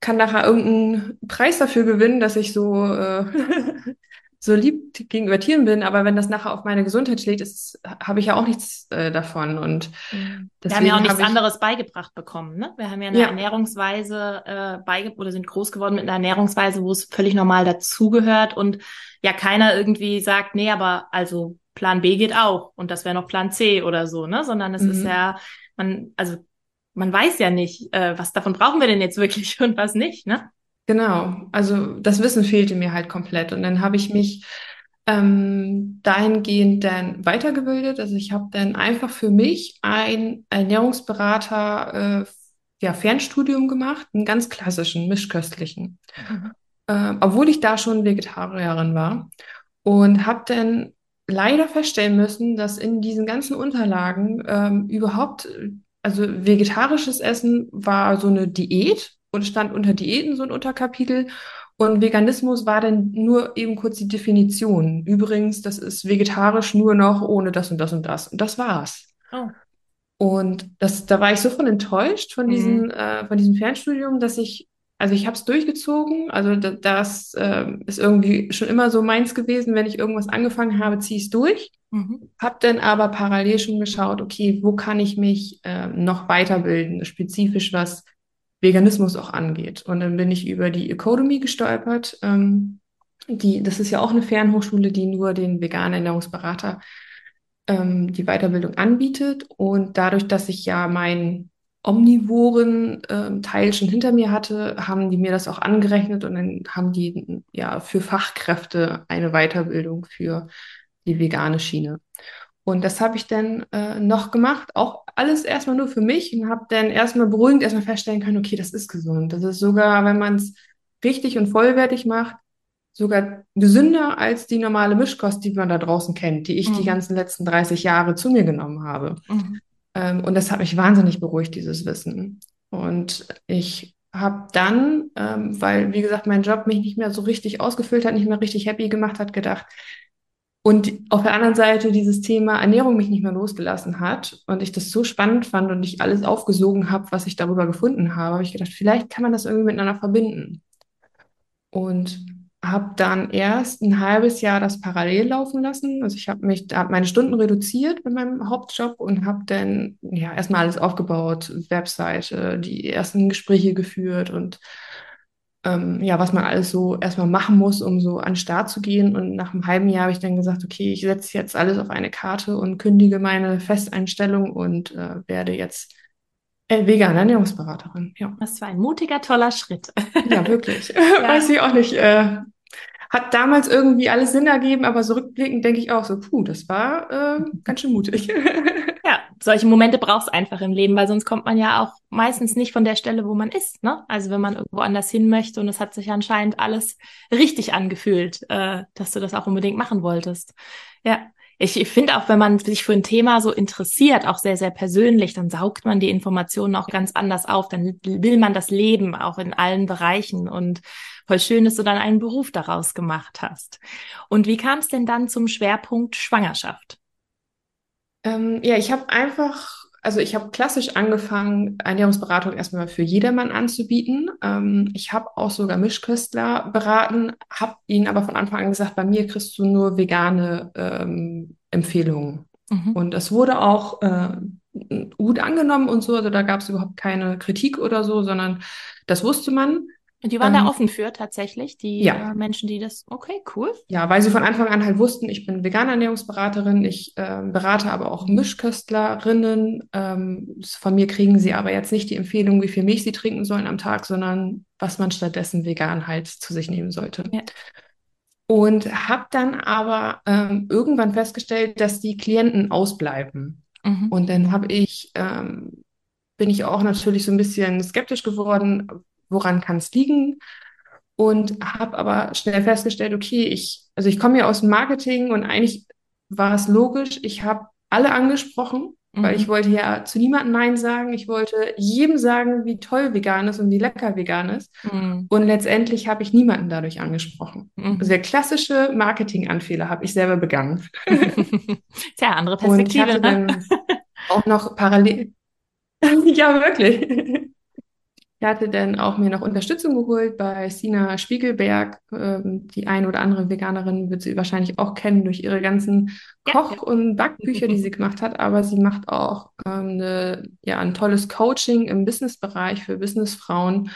kann nachher irgendeinen Preis dafür gewinnen, dass ich so äh, so lieb gegenüber Tieren bin, aber wenn das nachher auf meine Gesundheit schlägt, habe ich ja auch nichts äh, davon. Und mhm. wir haben ja auch nichts ich, anderes beigebracht bekommen. Ne? Wir haben ja eine ja. Ernährungsweise äh, beigebracht oder sind groß geworden mit einer Ernährungsweise, wo es völlig normal dazugehört und ja keiner irgendwie sagt, nee, aber also Plan B geht auch und das wäre noch Plan C oder so, ne? Sondern es mhm. ist ja, man, also man weiß ja nicht, äh, was davon brauchen wir denn jetzt wirklich und was nicht, ne? Genau, also das Wissen fehlte mir halt komplett. Und dann habe ich mich ähm, dahingehend dann weitergebildet. Also ich habe dann einfach für mich ein Ernährungsberater äh, ja, Fernstudium gemacht, einen ganz klassischen, mischköstlichen. Mhm. Äh, obwohl ich da schon Vegetarierin war. Und habe dann leider feststellen müssen, dass in diesen ganzen Unterlagen ähm, überhaupt, also vegetarisches Essen war so eine Diät und stand unter Diäten so ein Unterkapitel. Und Veganismus war dann nur eben kurz die Definition. Übrigens, das ist vegetarisch nur noch ohne das und das und das. Und das war's. Oh. Und das, da war ich so von enttäuscht von, mhm. diesen, äh, von diesem Fernstudium, dass ich, also ich habe es durchgezogen. Also das, das äh, ist irgendwie schon immer so meins gewesen. Wenn ich irgendwas angefangen habe, ziehe ich es durch. Mhm. Hab dann aber parallel schon geschaut, okay, wo kann ich mich äh, noch weiterbilden, spezifisch was Veganismus auch angeht. Und dann bin ich über die Economy gestolpert. Ähm, die, das ist ja auch eine Fernhochschule, die nur den veganen Ernährungsberater ähm, die Weiterbildung anbietet. Und dadurch, dass ich ja meinen omnivoren ähm, Teil schon hinter mir hatte, haben die mir das auch angerechnet und dann haben die ja für Fachkräfte eine Weiterbildung für die vegane Schiene. Und das habe ich dann äh, noch gemacht, auch alles erstmal nur für mich und habe dann erstmal beruhigend erstmal feststellen können, okay, das ist gesund. Das ist sogar, wenn man es richtig und vollwertig macht, sogar gesünder als die normale Mischkost, die man da draußen kennt, die ich mhm. die ganzen letzten 30 Jahre zu mir genommen habe. Mhm. Ähm, und das hat mich wahnsinnig beruhigt, dieses Wissen. Und ich habe dann, ähm, weil, wie gesagt, mein Job mich nicht mehr so richtig ausgefüllt hat, nicht mehr richtig happy gemacht hat, gedacht, und auf der anderen Seite dieses Thema Ernährung mich nicht mehr losgelassen hat und ich das so spannend fand und ich alles aufgesogen habe, was ich darüber gefunden habe, habe ich gedacht, vielleicht kann man das irgendwie miteinander verbinden. Und habe dann erst ein halbes Jahr das parallel laufen lassen. Also ich habe mich, hab meine Stunden reduziert mit meinem Hauptjob und habe dann ja erstmal alles aufgebaut, Webseite, die ersten Gespräche geführt und ähm, ja, was man alles so erstmal machen muss, um so an den Start zu gehen. Und nach einem halben Jahr habe ich dann gesagt, okay, ich setze jetzt alles auf eine Karte und kündige meine Festeinstellung und äh, werde jetzt äh, vegane Ernährungsberaterin. Ja. Das war ein mutiger, toller Schritt. Ja, wirklich. ja. Weiß ich auch nicht. Äh, hat damals irgendwie alles Sinn ergeben, aber so rückblickend denke ich auch so, puh, das war äh, ganz schön mutig. ja, solche Momente braucht es einfach im Leben, weil sonst kommt man ja auch meistens nicht von der Stelle, wo man ist. Ne? Also wenn man irgendwo anders hin möchte und es hat sich anscheinend alles richtig angefühlt, äh, dass du das auch unbedingt machen wolltest. Ja. Ich finde auch, wenn man sich für ein Thema so interessiert, auch sehr, sehr persönlich, dann saugt man die Informationen auch ganz anders auf. Dann will man das Leben auch in allen Bereichen und voll schön, dass du dann einen Beruf daraus gemacht hast. Und wie kam es denn dann zum Schwerpunkt Schwangerschaft? Ähm, ja, ich habe einfach, also ich habe klassisch angefangen, Ernährungsberatung erstmal für jedermann anzubieten. Ähm, ich habe auch sogar Mischköstler beraten, habe ihnen aber von Anfang an gesagt, bei mir kriegst du nur vegane ähm, Empfehlungen. Mhm. Und es wurde auch äh, gut angenommen und so, also da gab es überhaupt keine Kritik oder so, sondern das wusste man. Die waren ähm, da offen für tatsächlich, die ja. äh, Menschen, die das, okay, cool. Ja, weil sie von Anfang an halt wussten, ich bin vegane Ernährungsberaterin, ich äh, berate aber auch Mischköstlerinnen. Ähm, von mir kriegen sie aber jetzt nicht die Empfehlung, wie viel Milch sie trinken sollen am Tag, sondern was man stattdessen vegan halt zu sich nehmen sollte. Ja. Und habe dann aber ähm, irgendwann festgestellt, dass die Klienten ausbleiben. Mhm. Und dann habe ich, ähm, bin ich auch natürlich so ein bisschen skeptisch geworden, woran kann es liegen? Und habe aber schnell festgestellt, okay, ich, also ich komme ja aus dem Marketing und eigentlich war es logisch, ich habe alle angesprochen, mhm. weil ich wollte ja zu niemandem Nein sagen. Ich wollte jedem sagen, wie toll vegan ist und wie lecker vegan ist. Mhm. Und letztendlich habe ich niemanden dadurch angesprochen. Mhm. Also der klassische Marketing-Anfehler habe ich selber begangen. Tja, andere Perspektive. Und ich hatte ne? dann auch noch parallel. ja, wirklich. Ich hatte dann auch mir noch Unterstützung geholt bei Sina Spiegelberg. Ähm, die ein oder andere Veganerin wird sie wahrscheinlich auch kennen durch ihre ganzen Koch- ja, und Backbücher, die sie gemacht hat. Aber sie macht auch ähm, eine, ja, ein tolles Coaching im Businessbereich für Businessfrauen.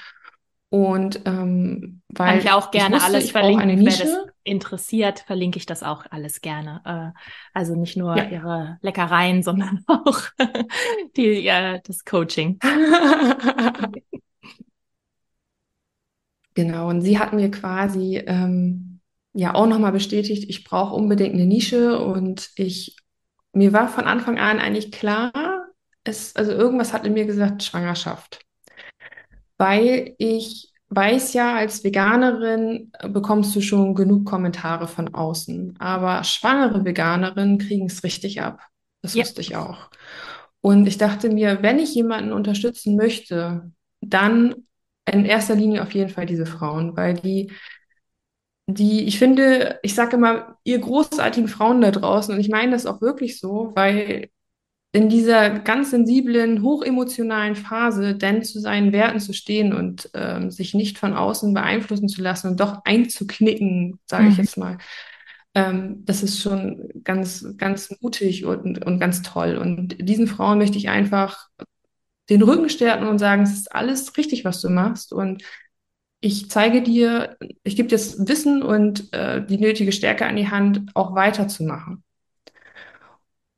Und ähm, weil Kann ich auch gerne ich wusste, alles verlinken, wer das interessiert, verlinke ich das auch alles gerne. Äh, also nicht nur ja. ihre Leckereien, sondern auch die, äh, das Coaching. Genau, und sie hat mir quasi ähm, ja auch nochmal bestätigt, ich brauche unbedingt eine Nische und ich, mir war von Anfang an eigentlich klar, es, also irgendwas hat in mir gesagt, Schwangerschaft. Weil ich weiß ja, als Veganerin bekommst du schon genug Kommentare von außen, aber schwangere Veganerinnen kriegen es richtig ab. Das ja. wusste ich auch. Und ich dachte mir, wenn ich jemanden unterstützen möchte, dann in erster Linie auf jeden Fall diese Frauen, weil die, die, ich finde, ich sage immer, ihr großartigen Frauen da draußen, und ich meine das auch wirklich so, weil in dieser ganz sensiblen, hochemotionalen Phase denn zu seinen Werten zu stehen und ähm, sich nicht von außen beeinflussen zu lassen und doch einzuknicken, sage mhm. ich jetzt mal, ähm, das ist schon ganz, ganz mutig und, und ganz toll. Und diesen Frauen möchte ich einfach den Rücken stärken und sagen, es ist alles richtig, was du machst. Und ich zeige dir, ich gebe dir das Wissen und äh, die nötige Stärke an die Hand, auch weiterzumachen.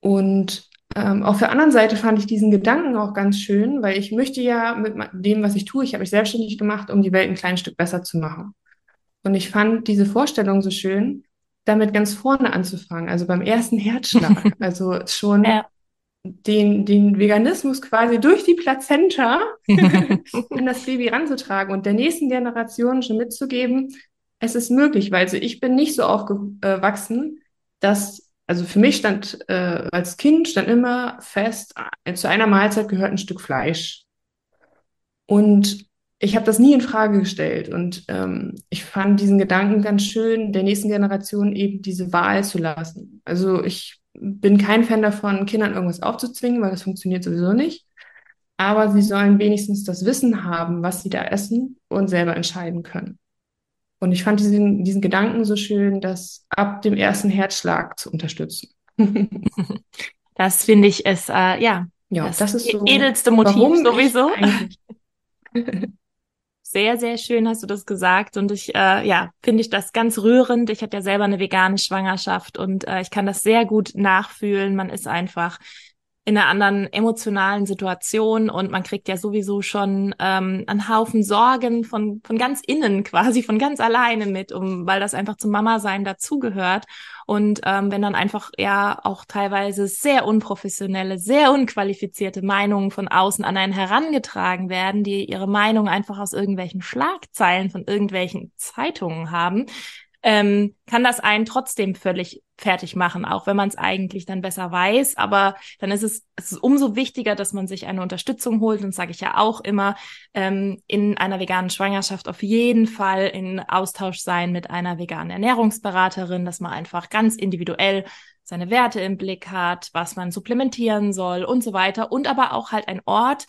Und ähm, auf der anderen Seite fand ich diesen Gedanken auch ganz schön, weil ich möchte ja mit dem, was ich tue, ich habe mich selbstständig gemacht, um die Welt ein kleines Stück besser zu machen. Und ich fand diese Vorstellung so schön, damit ganz vorne anzufangen, also beim ersten Herzschlag, also schon ja den, den Veganismus quasi durch die Plazenta in das Baby ranzutragen und der nächsten Generation schon mitzugeben, es ist möglich, weil also ich bin nicht so aufgewachsen, dass, also für mich stand äh, als Kind stand immer fest, äh, zu einer Mahlzeit gehört ein Stück Fleisch. Und ich habe das nie in Frage gestellt und ähm, ich fand diesen Gedanken ganz schön, der nächsten Generation eben diese Wahl zu lassen. Also ich bin kein Fan davon, Kindern irgendwas aufzuzwingen, weil das funktioniert sowieso nicht. Aber sie sollen wenigstens das Wissen haben, was sie da essen und selber entscheiden können. Und ich fand diesen, diesen Gedanken so schön, das ab dem ersten Herzschlag zu unterstützen. das finde ich ist, äh, ja, ja, das, das ist so, edelste Motiv sowieso. sehr, sehr schön hast du das gesagt. Und ich, äh, ja, finde ich das ganz rührend. Ich hatte ja selber eine vegane Schwangerschaft und äh, ich kann das sehr gut nachfühlen. Man ist einfach in einer anderen emotionalen Situation und man kriegt ja sowieso schon ähm, einen Haufen Sorgen von von ganz innen quasi von ganz alleine mit, um weil das einfach zum Mama sein dazugehört. Und ähm, wenn dann einfach ja auch teilweise sehr unprofessionelle, sehr unqualifizierte Meinungen von außen an einen herangetragen werden, die ihre Meinung einfach aus irgendwelchen Schlagzeilen von irgendwelchen Zeitungen haben, ähm, kann das einen trotzdem völlig fertig machen, auch wenn man es eigentlich dann besser weiß. Aber dann ist es, es ist umso wichtiger, dass man sich eine Unterstützung holt. Und sage ich ja auch immer, ähm, in einer veganen Schwangerschaft auf jeden Fall in Austausch sein mit einer veganen Ernährungsberaterin, dass man einfach ganz individuell seine Werte im Blick hat, was man supplementieren soll und so weiter. Und aber auch halt ein Ort,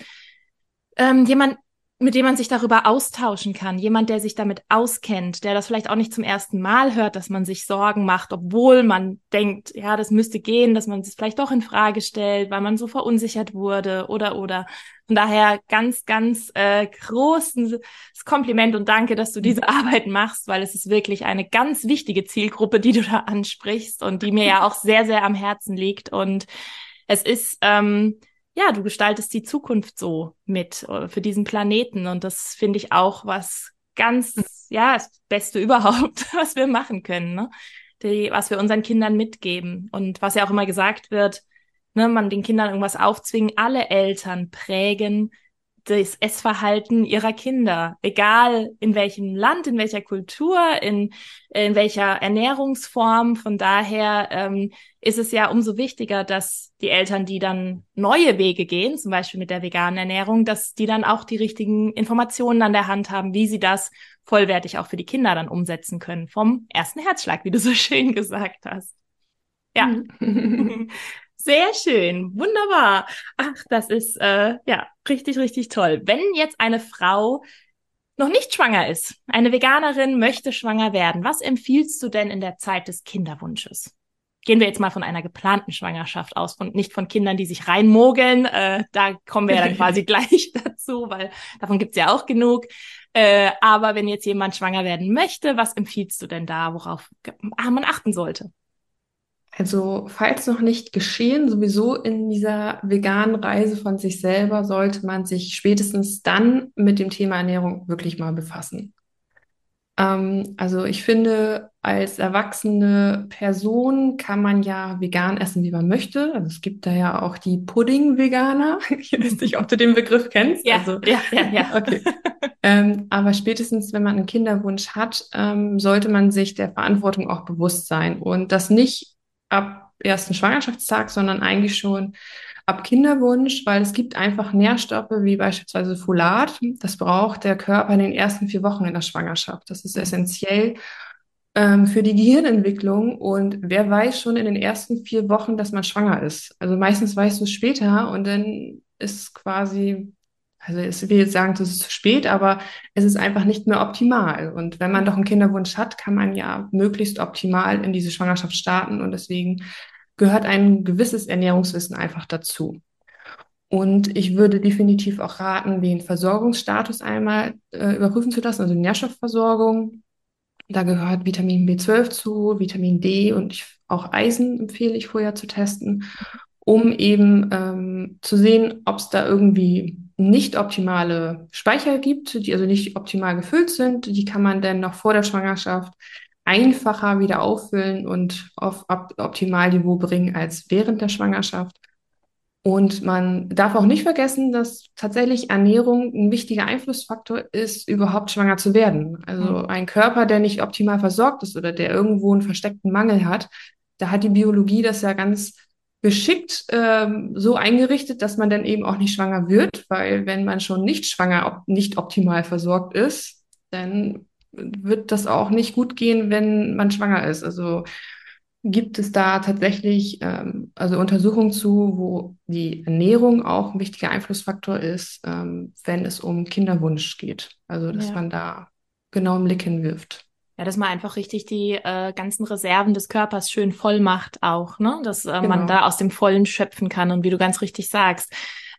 ähm, den man mit dem man sich darüber austauschen kann. Jemand, der sich damit auskennt, der das vielleicht auch nicht zum ersten Mal hört, dass man sich Sorgen macht, obwohl man denkt, ja, das müsste gehen, dass man es vielleicht doch in Frage stellt, weil man so verunsichert wurde oder oder. Von daher ganz, ganz äh, großes Kompliment und danke, dass du diese Arbeit machst, weil es ist wirklich eine ganz wichtige Zielgruppe, die du da ansprichst und die mir ja auch sehr, sehr am Herzen liegt. Und es ist ähm, ja, du gestaltest die Zukunft so mit äh, für diesen Planeten. Und das finde ich auch was ganz, hm. ja, das Beste überhaupt, was wir machen können, ne? Die, was wir unseren Kindern mitgeben. Und was ja auch immer gesagt wird, ne, man den Kindern irgendwas aufzwingen, alle Eltern prägen das Essverhalten ihrer Kinder, egal in welchem Land, in welcher Kultur, in, in welcher Ernährungsform. Von daher ähm, ist es ja umso wichtiger, dass die Eltern, die dann neue Wege gehen, zum Beispiel mit der veganen Ernährung, dass die dann auch die richtigen Informationen an der Hand haben, wie sie das vollwertig auch für die Kinder dann umsetzen können, vom ersten Herzschlag, wie du so schön gesagt hast. Ja. Sehr schön, wunderbar. Ach, das ist äh, ja richtig, richtig toll. Wenn jetzt eine Frau noch nicht schwanger ist, eine Veganerin möchte schwanger werden, was empfiehlst du denn in der Zeit des Kinderwunsches? Gehen wir jetzt mal von einer geplanten Schwangerschaft aus, und nicht von Kindern, die sich reinmogeln. Äh, da kommen wir ja dann quasi gleich dazu, weil davon gibt's ja auch genug. Äh, aber wenn jetzt jemand schwanger werden möchte, was empfiehlst du denn da, worauf man achten sollte? Also, falls noch nicht geschehen, sowieso in dieser veganen Reise von sich selber sollte man sich spätestens dann mit dem Thema Ernährung wirklich mal befassen. Ähm, also, ich finde, als erwachsene Person kann man ja vegan essen, wie man möchte. Also, es gibt da ja auch die Pudding-Veganer. Ich weiß nicht, ob du den Begriff kennst. Ja, also, ja, ja, ja. Okay. ähm, aber spätestens, wenn man einen Kinderwunsch hat, ähm, sollte man sich der Verantwortung auch bewusst sein und das nicht ab ersten Schwangerschaftstag, sondern eigentlich schon ab Kinderwunsch, weil es gibt einfach Nährstoffe wie beispielsweise Folat. Das braucht der Körper in den ersten vier Wochen in der Schwangerschaft. Das ist essentiell ähm, für die Gehirnentwicklung. Und wer weiß schon in den ersten vier Wochen, dass man schwanger ist? Also meistens weißt du es später und dann ist quasi also ich will jetzt sagen, es ist zu spät, aber es ist einfach nicht mehr optimal. Und wenn man doch einen Kinderwunsch hat, kann man ja möglichst optimal in diese Schwangerschaft starten. Und deswegen gehört ein gewisses Ernährungswissen einfach dazu. Und ich würde definitiv auch raten, den Versorgungsstatus einmal äh, überprüfen zu lassen, also Nährstoffversorgung. Da gehört Vitamin B12 zu, Vitamin D und ich, auch Eisen empfehle ich vorher zu testen, um eben ähm, zu sehen, ob es da irgendwie nicht optimale Speicher gibt, die also nicht optimal gefüllt sind. Die kann man dann noch vor der Schwangerschaft einfacher wieder auffüllen und auf Optimalniveau bringen als während der Schwangerschaft. Und man darf auch nicht vergessen, dass tatsächlich Ernährung ein wichtiger Einflussfaktor ist, überhaupt schwanger zu werden. Also mhm. ein Körper, der nicht optimal versorgt ist oder der irgendwo einen versteckten Mangel hat, da hat die Biologie das ja ganz geschickt ähm, so eingerichtet, dass man dann eben auch nicht schwanger wird, weil wenn man schon nicht schwanger, op nicht optimal versorgt ist, dann wird das auch nicht gut gehen, wenn man schwanger ist. Also gibt es da tatsächlich ähm, also Untersuchungen zu, wo die Ernährung auch ein wichtiger Einflussfaktor ist, ähm, wenn es um Kinderwunsch geht. Also dass ja. man da genau einen Blick hinwirft. Ja, dass man einfach richtig die äh, ganzen Reserven des Körpers schön voll macht auch, ne? Dass äh, genau. man da aus dem Vollen schöpfen kann. Und wie du ganz richtig sagst,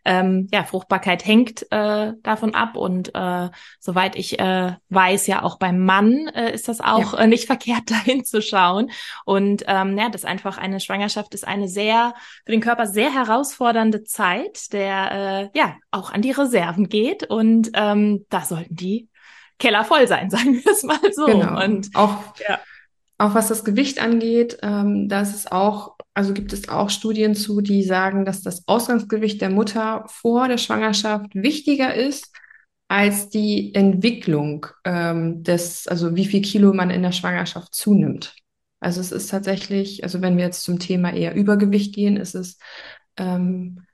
ähm, ja, Fruchtbarkeit hängt äh, davon ab und äh, soweit ich äh, weiß, ja auch beim Mann äh, ist das auch ja. äh, nicht verkehrt, dahin zu schauen. Und ähm, ja, das einfach eine Schwangerschaft ist eine sehr für den Körper sehr herausfordernde Zeit, der äh, ja auch an die Reserven geht und ähm, da sollten die Keller voll sein, sagen wir es mal so. Genau. Und auch, ja. auch was das Gewicht angeht, ähm, da ist es auch, also gibt es auch Studien zu, die sagen, dass das Ausgangsgewicht der Mutter vor der Schwangerschaft wichtiger ist als die Entwicklung ähm, des, also wie viel Kilo man in der Schwangerschaft zunimmt. Also es ist tatsächlich, also wenn wir jetzt zum Thema eher Übergewicht gehen, ist es ähm,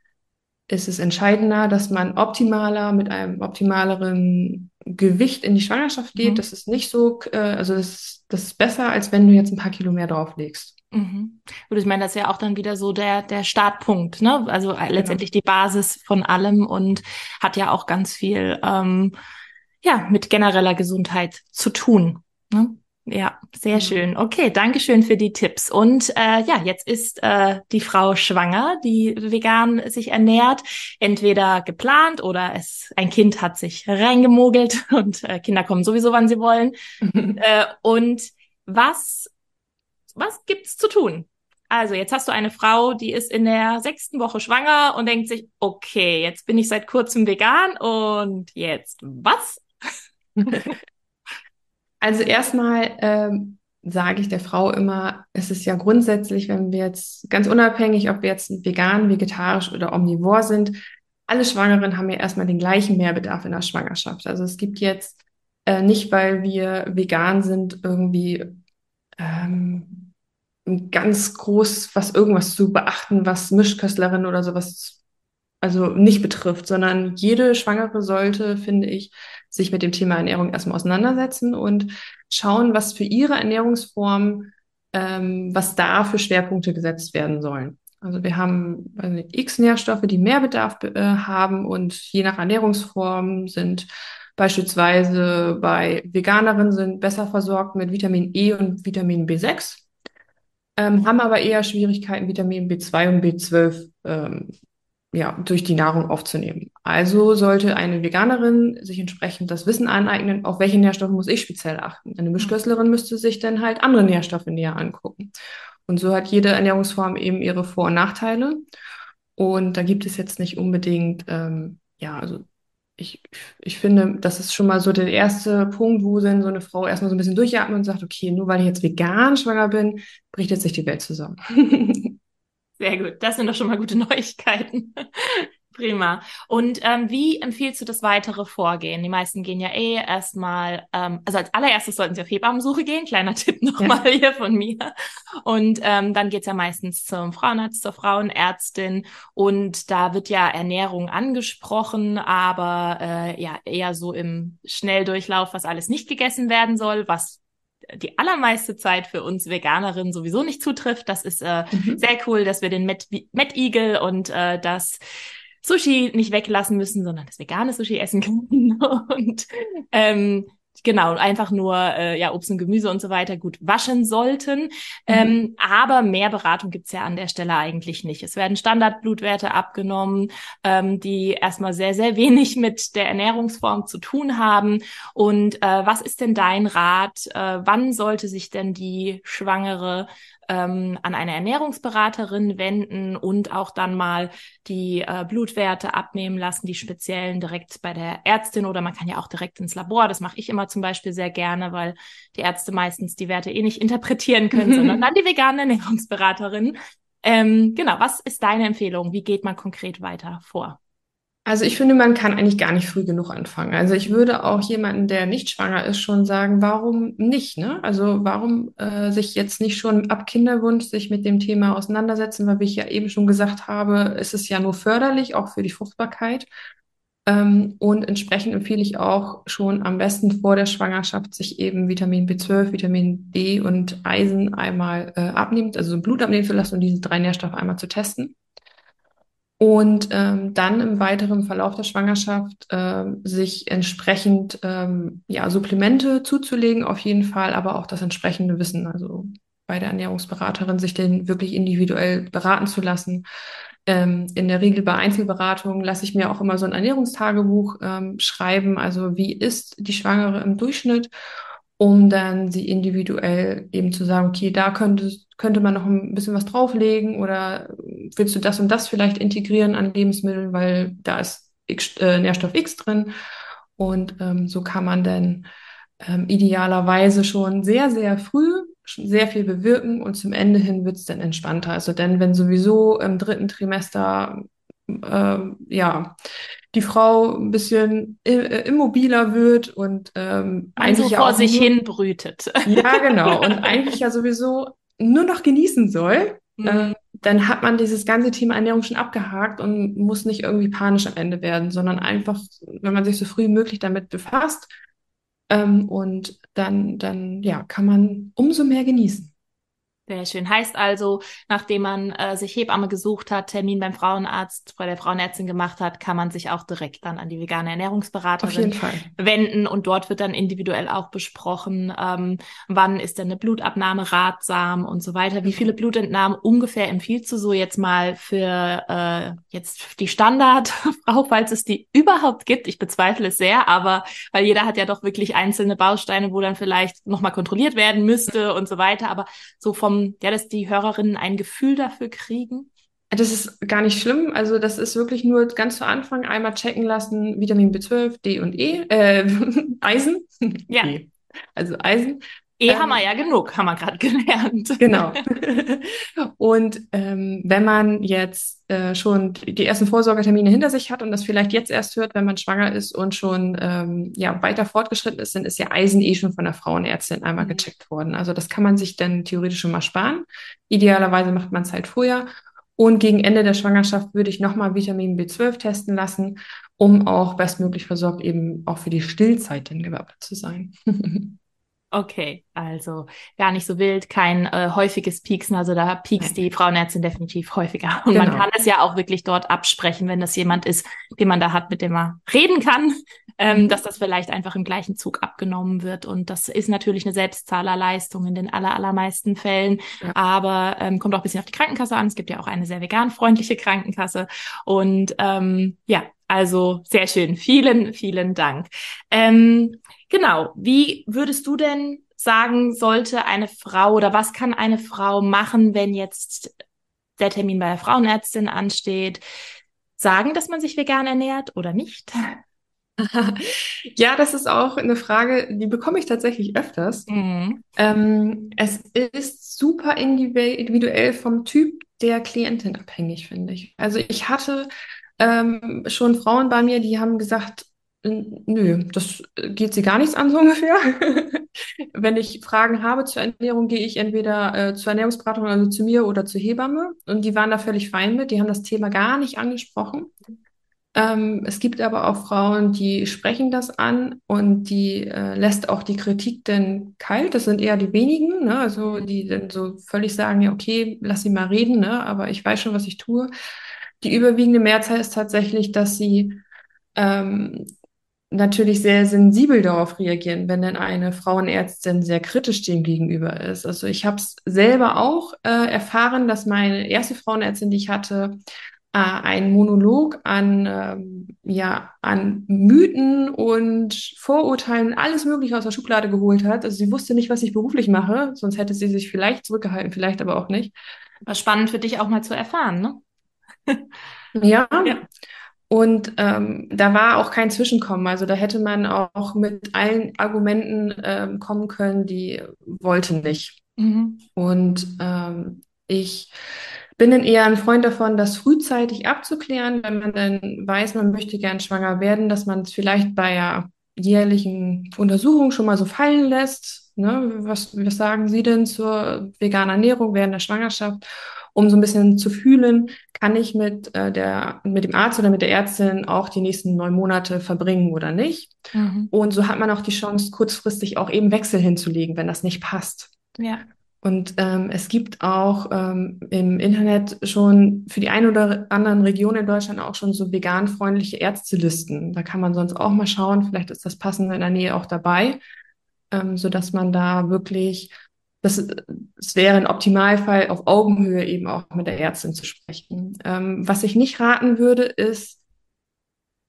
ist es entscheidender, dass man optimaler mit einem optimaleren Gewicht in die Schwangerschaft geht. Mhm. Das ist nicht so, äh, also das, das ist besser, als wenn du jetzt ein paar Kilo mehr drauflegst. Mhm. Und ich meine, das ist ja auch dann wieder so der, der Startpunkt, ne? Also äh, genau. letztendlich die Basis von allem und hat ja auch ganz viel, ähm, ja, mit genereller Gesundheit zu tun. Ne? Ja, sehr mhm. schön. Okay, danke schön für die Tipps. Und äh, ja, jetzt ist äh, die Frau schwanger, die vegan sich ernährt, entweder geplant oder es ein Kind hat sich reingemogelt und äh, Kinder kommen sowieso, wann sie wollen. äh, und was was gibt's zu tun? Also jetzt hast du eine Frau, die ist in der sechsten Woche schwanger und denkt sich, okay, jetzt bin ich seit kurzem vegan und jetzt was? Also erstmal ähm, sage ich der Frau immer, es ist ja grundsätzlich, wenn wir jetzt ganz unabhängig, ob wir jetzt vegan, vegetarisch oder omnivor sind, alle Schwangeren haben ja erstmal den gleichen Mehrbedarf in der Schwangerschaft. Also es gibt jetzt äh, nicht, weil wir vegan sind, irgendwie ähm, ganz groß, was irgendwas zu beachten, was Mischköstlerin oder sowas also nicht betrifft, sondern jede Schwangere sollte, finde ich, sich mit dem Thema Ernährung erstmal auseinandersetzen und schauen, was für ihre Ernährungsform, ähm, was da für Schwerpunkte gesetzt werden sollen. Also wir haben also x Nährstoffe, die mehr Bedarf äh, haben und je nach Ernährungsform sind beispielsweise bei Veganerinnen sind besser versorgt mit Vitamin E und Vitamin B6 ähm, haben aber eher Schwierigkeiten, Vitamin B2 und B12 ähm, ja, durch die Nahrung aufzunehmen. Also sollte eine Veganerin sich entsprechend das Wissen aneignen, auf welche Nährstoffe muss ich speziell achten. Eine Mischköstlerin müsste sich dann halt andere Nährstoffe näher angucken. Und so hat jede Ernährungsform eben ihre Vor- und Nachteile. Und da gibt es jetzt nicht unbedingt, ähm, ja, also ich, ich finde, das ist schon mal so der erste Punkt, wo dann so eine Frau erstmal so ein bisschen durchatmet und sagt, okay, nur weil ich jetzt vegan schwanger bin, bricht jetzt nicht die Welt zusammen. Sehr gut, das sind doch schon mal gute Neuigkeiten. Prima. Und ähm, wie empfiehlst du das weitere Vorgehen? Die meisten gehen ja eh erstmal, ähm, also als allererstes sollten sie auf Hebammensuche gehen. Kleiner Tipp nochmal ja. hier von mir. Und ähm, dann geht's ja meistens zum Frauenarzt, zur Frauenärztin. Und da wird ja Ernährung angesprochen, aber äh, ja eher so im Schnelldurchlauf, was alles nicht gegessen werden soll, was die allermeiste Zeit für uns Veganerinnen sowieso nicht zutrifft. Das ist äh, mhm. sehr cool, dass wir den Met, Met Eagle und äh, das Sushi nicht weglassen müssen, sondern das vegane Sushi essen können. Und ähm, genau, einfach nur äh, ja Obst und Gemüse und so weiter gut waschen sollten. Mhm. Ähm, aber mehr Beratung gibt's ja an der Stelle eigentlich nicht. Es werden Standardblutwerte abgenommen, ähm, die erstmal sehr, sehr wenig mit der Ernährungsform zu tun haben. Und äh, was ist denn dein Rat? Äh, wann sollte sich denn die Schwangere ähm, an eine Ernährungsberaterin wenden und auch dann mal die äh, Blutwerte abnehmen lassen, die speziellen direkt bei der Ärztin oder man kann ja auch direkt ins Labor. Das mache ich immer zum Beispiel sehr gerne, weil die Ärzte meistens die Werte eh nicht interpretieren können, sondern dann die vegane Ernährungsberaterin. Ähm, genau, was ist deine Empfehlung? Wie geht man konkret weiter vor? Also ich finde, man kann eigentlich gar nicht früh genug anfangen. Also ich würde auch jemanden, der nicht schwanger ist, schon sagen, warum nicht? Ne? Also warum äh, sich jetzt nicht schon ab Kinderwunsch sich mit dem Thema auseinandersetzen, weil wie ich ja eben schon gesagt habe, ist es ja nur förderlich, auch für die Fruchtbarkeit. Ähm, und entsprechend empfehle ich auch schon am besten vor der Schwangerschaft sich eben Vitamin B12, Vitamin D und Eisen einmal äh, abnehmen, also so Blut abnehmen zu lassen und diese drei Nährstoffe einmal zu testen. Und ähm, dann im weiteren Verlauf der Schwangerschaft ähm, sich entsprechend ähm, ja, Supplemente zuzulegen, auf jeden Fall, aber auch das entsprechende Wissen, also bei der Ernährungsberaterin sich den wirklich individuell beraten zu lassen. Ähm, in der Regel bei Einzelberatungen lasse ich mir auch immer so ein Ernährungstagebuch ähm, schreiben, also wie ist die Schwangere im Durchschnitt um dann sie individuell eben zu sagen, okay, da könnte, könnte man noch ein bisschen was drauflegen oder willst du das und das vielleicht integrieren an Lebensmitteln, weil da ist X, äh, Nährstoff X drin. Und ähm, so kann man dann ähm, idealerweise schon sehr, sehr früh sehr viel bewirken und zum Ende hin wird es dann entspannter. Also denn wenn sowieso im dritten Trimester äh, ja die Frau ein bisschen äh, immobiler wird und ähm, eigentlich so vor sich nur, hin brütet. Ja, genau. Und eigentlich ja sowieso nur noch genießen soll. Mhm. Äh, dann hat man dieses ganze Thema Ernährung schon abgehakt und muss nicht irgendwie panisch am Ende werden, sondern einfach, wenn man sich so früh wie möglich damit befasst, ähm, und dann, dann, ja, kann man umso mehr genießen. Sehr schön. Heißt also, nachdem man äh, sich Hebamme gesucht hat, Termin beim Frauenarzt, bei der Frauenärztin gemacht hat, kann man sich auch direkt dann an die vegane Ernährungsberaterin wenden und dort wird dann individuell auch besprochen, ähm, wann ist denn eine Blutabnahme ratsam und so weiter. Wie mhm. viele Blutentnahmen ungefähr empfiehlst du so jetzt mal für äh, jetzt die Standardfrau, falls es die überhaupt gibt? Ich bezweifle es sehr, aber weil jeder hat ja doch wirklich einzelne Bausteine, wo dann vielleicht nochmal kontrolliert werden müsste und so weiter. Aber so vom ja, dass die Hörerinnen ein Gefühl dafür kriegen? Das ist gar nicht schlimm. Also das ist wirklich nur ganz zu Anfang einmal checken lassen, Vitamin B12, D und E, äh, Eisen. Ja. E. Also Eisen. E ähm, haben wir ja genug, haben wir gerade gelernt. Genau. und ähm, wenn man jetzt äh, schon die ersten Vorsorgetermine hinter sich hat und das vielleicht jetzt erst hört, wenn man schwanger ist und schon ähm, ja weiter fortgeschritten ist, dann ist ja Eisen eh schon von der Frauenärztin einmal mhm. gecheckt worden. Also das kann man sich dann theoretisch schon mal sparen. Idealerweise macht man es halt vorher. Und gegen Ende der Schwangerschaft würde ich nochmal Vitamin B12 testen lassen, um auch bestmöglich versorgt eben auch für die Stillzeit dann gewappnet zu sein. Okay, also gar nicht so wild, kein äh, häufiges Pieksen, also da piekst die Frauenärztin definitiv häufiger. Und genau. man kann es ja auch wirklich dort absprechen, wenn das jemand ist, den man da hat, mit dem man reden kann, ähm, mhm. dass das vielleicht einfach im gleichen Zug abgenommen wird. Und das ist natürlich eine Selbstzahlerleistung in den aller, allermeisten Fällen, ja. aber ähm, kommt auch ein bisschen auf die Krankenkasse an. Es gibt ja auch eine sehr veganfreundliche Krankenkasse. Und ähm, ja, also sehr schön. Vielen, vielen Dank. Ähm, genau. Wie würdest du denn sagen, sollte eine Frau oder was kann eine Frau machen, wenn jetzt der Termin bei der Frauenärztin ansteht? Sagen, dass man sich vegan ernährt oder nicht? Ja, das ist auch eine Frage, die bekomme ich tatsächlich öfters. Mhm. Ähm, es ist super individuell vom Typ der Klientin abhängig, finde ich. Also ich hatte ähm, schon Frauen bei mir, die haben gesagt, nö, das geht sie gar nichts an, so ungefähr. Wenn ich Fragen habe zur Ernährung, gehe ich entweder äh, zur Ernährungsberatung, also zu mir oder zur Hebamme. Und die waren da völlig fein mit. Die haben das Thema gar nicht angesprochen. Ähm, es gibt aber auch Frauen, die sprechen das an und die äh, lässt auch die Kritik denn kalt. Das sind eher die wenigen, ne? also die dann so völlig sagen, ja, okay, lass sie mal reden, ne? aber ich weiß schon, was ich tue. Die überwiegende Mehrzahl ist tatsächlich, dass sie ähm, natürlich sehr sensibel darauf reagieren, wenn denn eine Frauenärztin sehr kritisch dem gegenüber ist. Also ich habe es selber auch äh, erfahren, dass meine erste Frauenärztin, die ich hatte, äh, einen Monolog an ähm, ja an Mythen und Vorurteilen alles Mögliche aus der Schublade geholt hat. Also sie wusste nicht, was ich beruflich mache, sonst hätte sie sich vielleicht zurückgehalten, vielleicht aber auch nicht. War spannend für dich auch mal zu erfahren, ne? ja. ja. Und ähm, da war auch kein Zwischenkommen. Also da hätte man auch mit allen Argumenten ähm, kommen können, die wollten nicht. Mhm. Und ähm, ich bin dann eher ein Freund davon, das frühzeitig abzuklären, wenn man dann weiß, man möchte gern schwanger werden, dass man es vielleicht bei der jährlichen Untersuchung schon mal so fallen lässt. Ne? Was, was sagen Sie denn zur veganen Ernährung während der Schwangerschaft? Um so ein bisschen zu fühlen, kann ich mit äh, der mit dem Arzt oder mit der Ärztin auch die nächsten neun Monate verbringen oder nicht. Mhm. Und so hat man auch die Chance, kurzfristig auch eben Wechsel hinzulegen, wenn das nicht passt. Ja. Und ähm, es gibt auch ähm, im Internet schon für die ein oder anderen Regionen in Deutschland auch schon so veganfreundliche Ärztelisten. Da kann man sonst auch mal schauen, vielleicht ist das passende in der Nähe auch dabei, ähm, so dass man da wirklich das, es wäre ein Optimalfall, auf Augenhöhe eben auch mit der Ärztin zu sprechen. Ähm, was ich nicht raten würde, ist,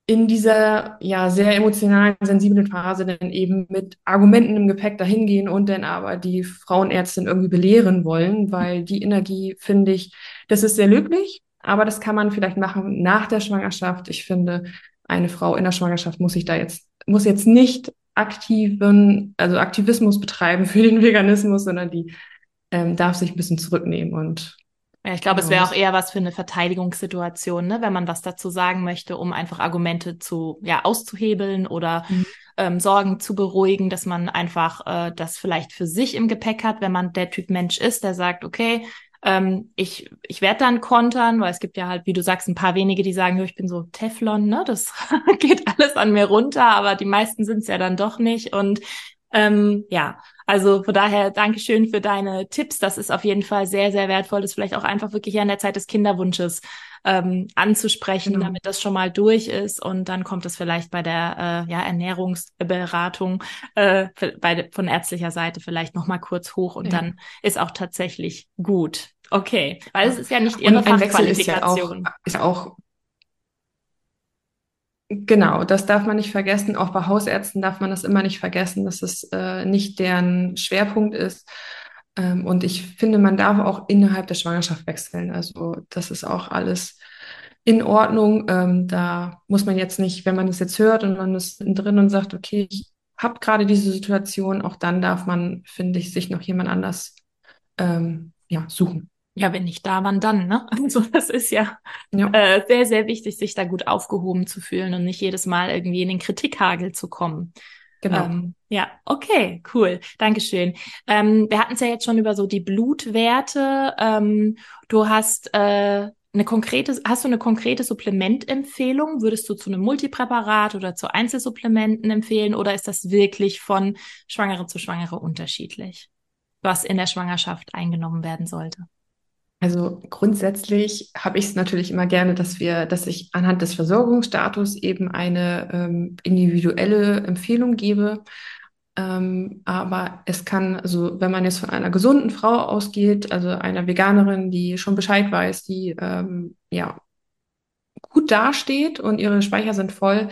in dieser ja sehr emotionalen, sensiblen Phase dann eben mit Argumenten im Gepäck dahingehen und dann aber die Frauenärztin irgendwie belehren wollen, weil die Energie finde ich, das ist sehr löblich, aber das kann man vielleicht machen nach der Schwangerschaft. Ich finde, eine Frau in der Schwangerschaft muss sich da jetzt, muss jetzt nicht aktiven, also Aktivismus betreiben für den Veganismus, sondern die ähm, darf sich ein bisschen zurücknehmen und ja, ich glaube, es wäre auch eher was für eine Verteidigungssituation, ne, wenn man was dazu sagen möchte, um einfach Argumente zu, ja, auszuhebeln oder mhm. ähm, Sorgen zu beruhigen, dass man einfach äh, das vielleicht für sich im Gepäck hat, wenn man der Typ Mensch ist, der sagt, okay, ähm, ich ich werde dann kontern, weil es gibt ja halt, wie du sagst, ein paar wenige, die sagen, ich bin so Teflon, ne? Das geht alles an mir runter, aber die meisten sind es ja dann doch nicht. Und ähm, ja, Also von daher Dankeschön für deine Tipps. Das ist auf jeden Fall sehr, sehr wertvoll, das vielleicht auch einfach wirklich in der Zeit des Kinderwunsches ähm, anzusprechen, genau. damit das schon mal durch ist und dann kommt es vielleicht bei der äh, ja, Ernährungsberatung äh, bei, von ärztlicher Seite vielleicht noch mal kurz hoch und ja. dann ist auch tatsächlich gut. Okay, weil es ist ja nicht ihre und ein Fachqualifikation. Ist ja auch, ist auch Genau, das darf man nicht vergessen. Auch bei Hausärzten darf man das immer nicht vergessen, dass es äh, nicht deren Schwerpunkt ist. Ähm, und ich finde, man darf auch innerhalb der Schwangerschaft wechseln. Also das ist auch alles in Ordnung. Ähm, da muss man jetzt nicht, wenn man das jetzt hört und man ist drin und sagt, okay, ich habe gerade diese Situation, auch dann darf man, finde ich, sich noch jemand anders ähm, ja, suchen. Ja, wenn nicht da, wann dann, ne? Also das ist ja, ja. Äh, sehr, sehr wichtig, sich da gut aufgehoben zu fühlen und nicht jedes Mal irgendwie in den Kritikhagel zu kommen. Genau. Ähm, ja, okay, cool. Dankeschön. Ähm, wir hatten es ja jetzt schon über so die Blutwerte. Ähm, du hast äh, eine konkrete, hast du eine konkrete Supplementempfehlung? Würdest du zu einem Multipräparat oder zu Einzelsupplementen empfehlen oder ist das wirklich von Schwangere zu Schwangere unterschiedlich, was in der Schwangerschaft eingenommen werden sollte? Also grundsätzlich habe ich es natürlich immer gerne, dass wir, dass ich anhand des Versorgungsstatus eben eine ähm, individuelle Empfehlung gebe. Ähm, aber es kann, also wenn man jetzt von einer gesunden Frau ausgeht, also einer Veganerin, die schon Bescheid weiß, die ähm, ja gut dasteht und ihre Speicher sind voll,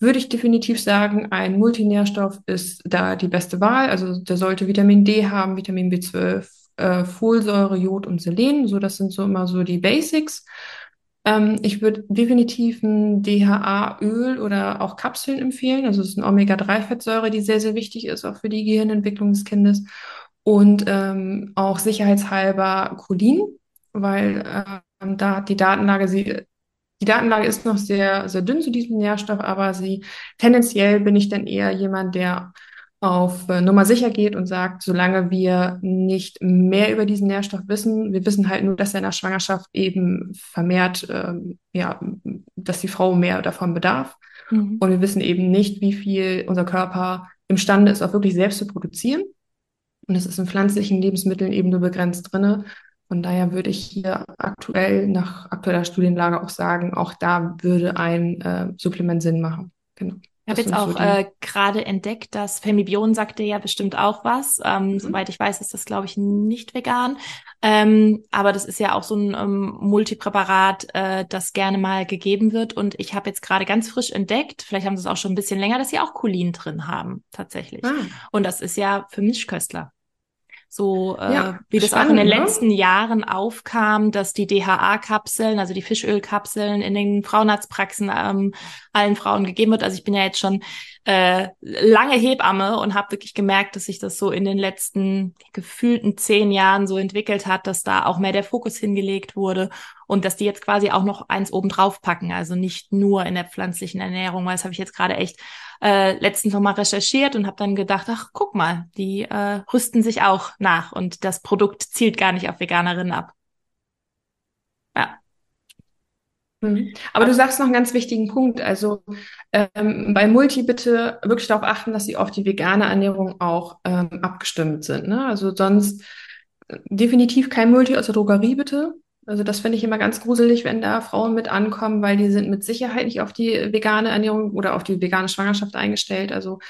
würde ich definitiv sagen, ein Multinährstoff ist da die beste Wahl. Also der sollte Vitamin D haben, Vitamin B12, äh, Folsäure, Jod und Selen. So, das sind so immer so die Basics. Ähm, ich würde definitiv ein DHA-Öl oder auch Kapseln empfehlen. Also es ist eine Omega-3-Fettsäure, die sehr, sehr wichtig ist, auch für die Gehirnentwicklung des Kindes. Und ähm, auch sicherheitshalber Cholin, weil ähm, da die Datenlage, sie, die Datenlage ist noch sehr, sehr dünn zu diesem Nährstoff, aber sie tendenziell bin ich dann eher jemand, der auf äh, Nummer sicher geht und sagt, solange wir nicht mehr über diesen Nährstoff wissen, wir wissen halt nur, dass er in der Schwangerschaft eben vermehrt, ähm, ja, dass die Frau mehr davon bedarf. Mhm. Und wir wissen eben nicht, wie viel unser Körper imstande ist, auch wirklich selbst zu produzieren. Und es ist in pflanzlichen Lebensmitteln eben nur begrenzt drinne. Von daher würde ich hier aktuell nach aktueller Studienlage auch sagen, auch da würde ein äh, Supplement Sinn machen. Genau. Ich habe jetzt auch so äh, gerade entdeckt, dass Femibion sagte ja bestimmt auch was. Ähm, mhm. Soweit ich weiß, ist das, glaube ich, nicht vegan. Ähm, aber das ist ja auch so ein ähm, Multipräparat, äh, das gerne mal gegeben wird. Und ich habe jetzt gerade ganz frisch entdeckt, vielleicht haben sie es auch schon ein bisschen länger, dass sie auch Cholin drin haben, tatsächlich. Ah. Und das ist ja für Mischköstler so äh, ja, wie das spannend, auch in den ne? letzten Jahren aufkam, dass die DHA-Kapseln, also die Fischölkapseln in den Frauenarztpraxen ähm, allen Frauen gegeben wird. Also ich bin ja jetzt schon äh, lange Hebamme und habe wirklich gemerkt, dass sich das so in den letzten gefühlten zehn Jahren so entwickelt hat, dass da auch mehr der Fokus hingelegt wurde und dass die jetzt quasi auch noch eins oben drauf packen, also nicht nur in der pflanzlichen Ernährung, weil das habe ich jetzt gerade echt äh, letztens nochmal recherchiert und habe dann gedacht, ach guck mal, die äh, rüsten sich auch nach und das Produkt zielt gar nicht auf Veganerinnen ab. Ja. Mhm. Aber du sagst noch einen ganz wichtigen Punkt. Also ähm, bei Multi bitte wirklich darauf achten, dass sie auf die vegane Ernährung auch ähm, abgestimmt sind. Ne? Also sonst äh, definitiv kein Multi aus der Drogerie bitte. Also das finde ich immer ganz gruselig, wenn da Frauen mit ankommen, weil die sind mit Sicherheit nicht auf die vegane Ernährung oder auf die vegane Schwangerschaft eingestellt. Also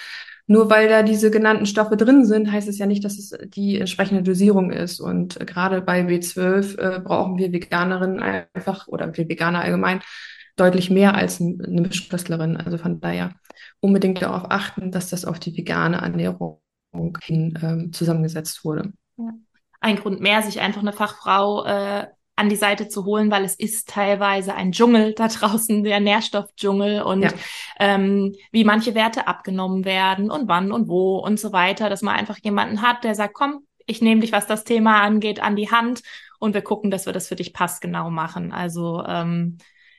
nur weil da diese genannten Stoffe drin sind, heißt es ja nicht, dass es die entsprechende Dosierung ist. Und gerade bei B12 äh, brauchen wir Veganerinnen einfach oder wir Veganer allgemein deutlich mehr als eine Mischköstlerin. Also von daher unbedingt darauf achten, dass das auf die vegane Ernährung hin ähm, zusammengesetzt wurde. Ja. Ein Grund mehr, sich einfach eine Fachfrau äh, an die Seite zu holen, weil es ist teilweise ein Dschungel da draußen, der Nährstoffdschungel und ja. ähm, wie manche Werte abgenommen werden und wann und wo und so weiter, dass man einfach jemanden hat, der sagt, komm, ich nehme dich, was das Thema angeht, an die Hand und wir gucken, dass wir das für dich passgenau machen. Also ähm,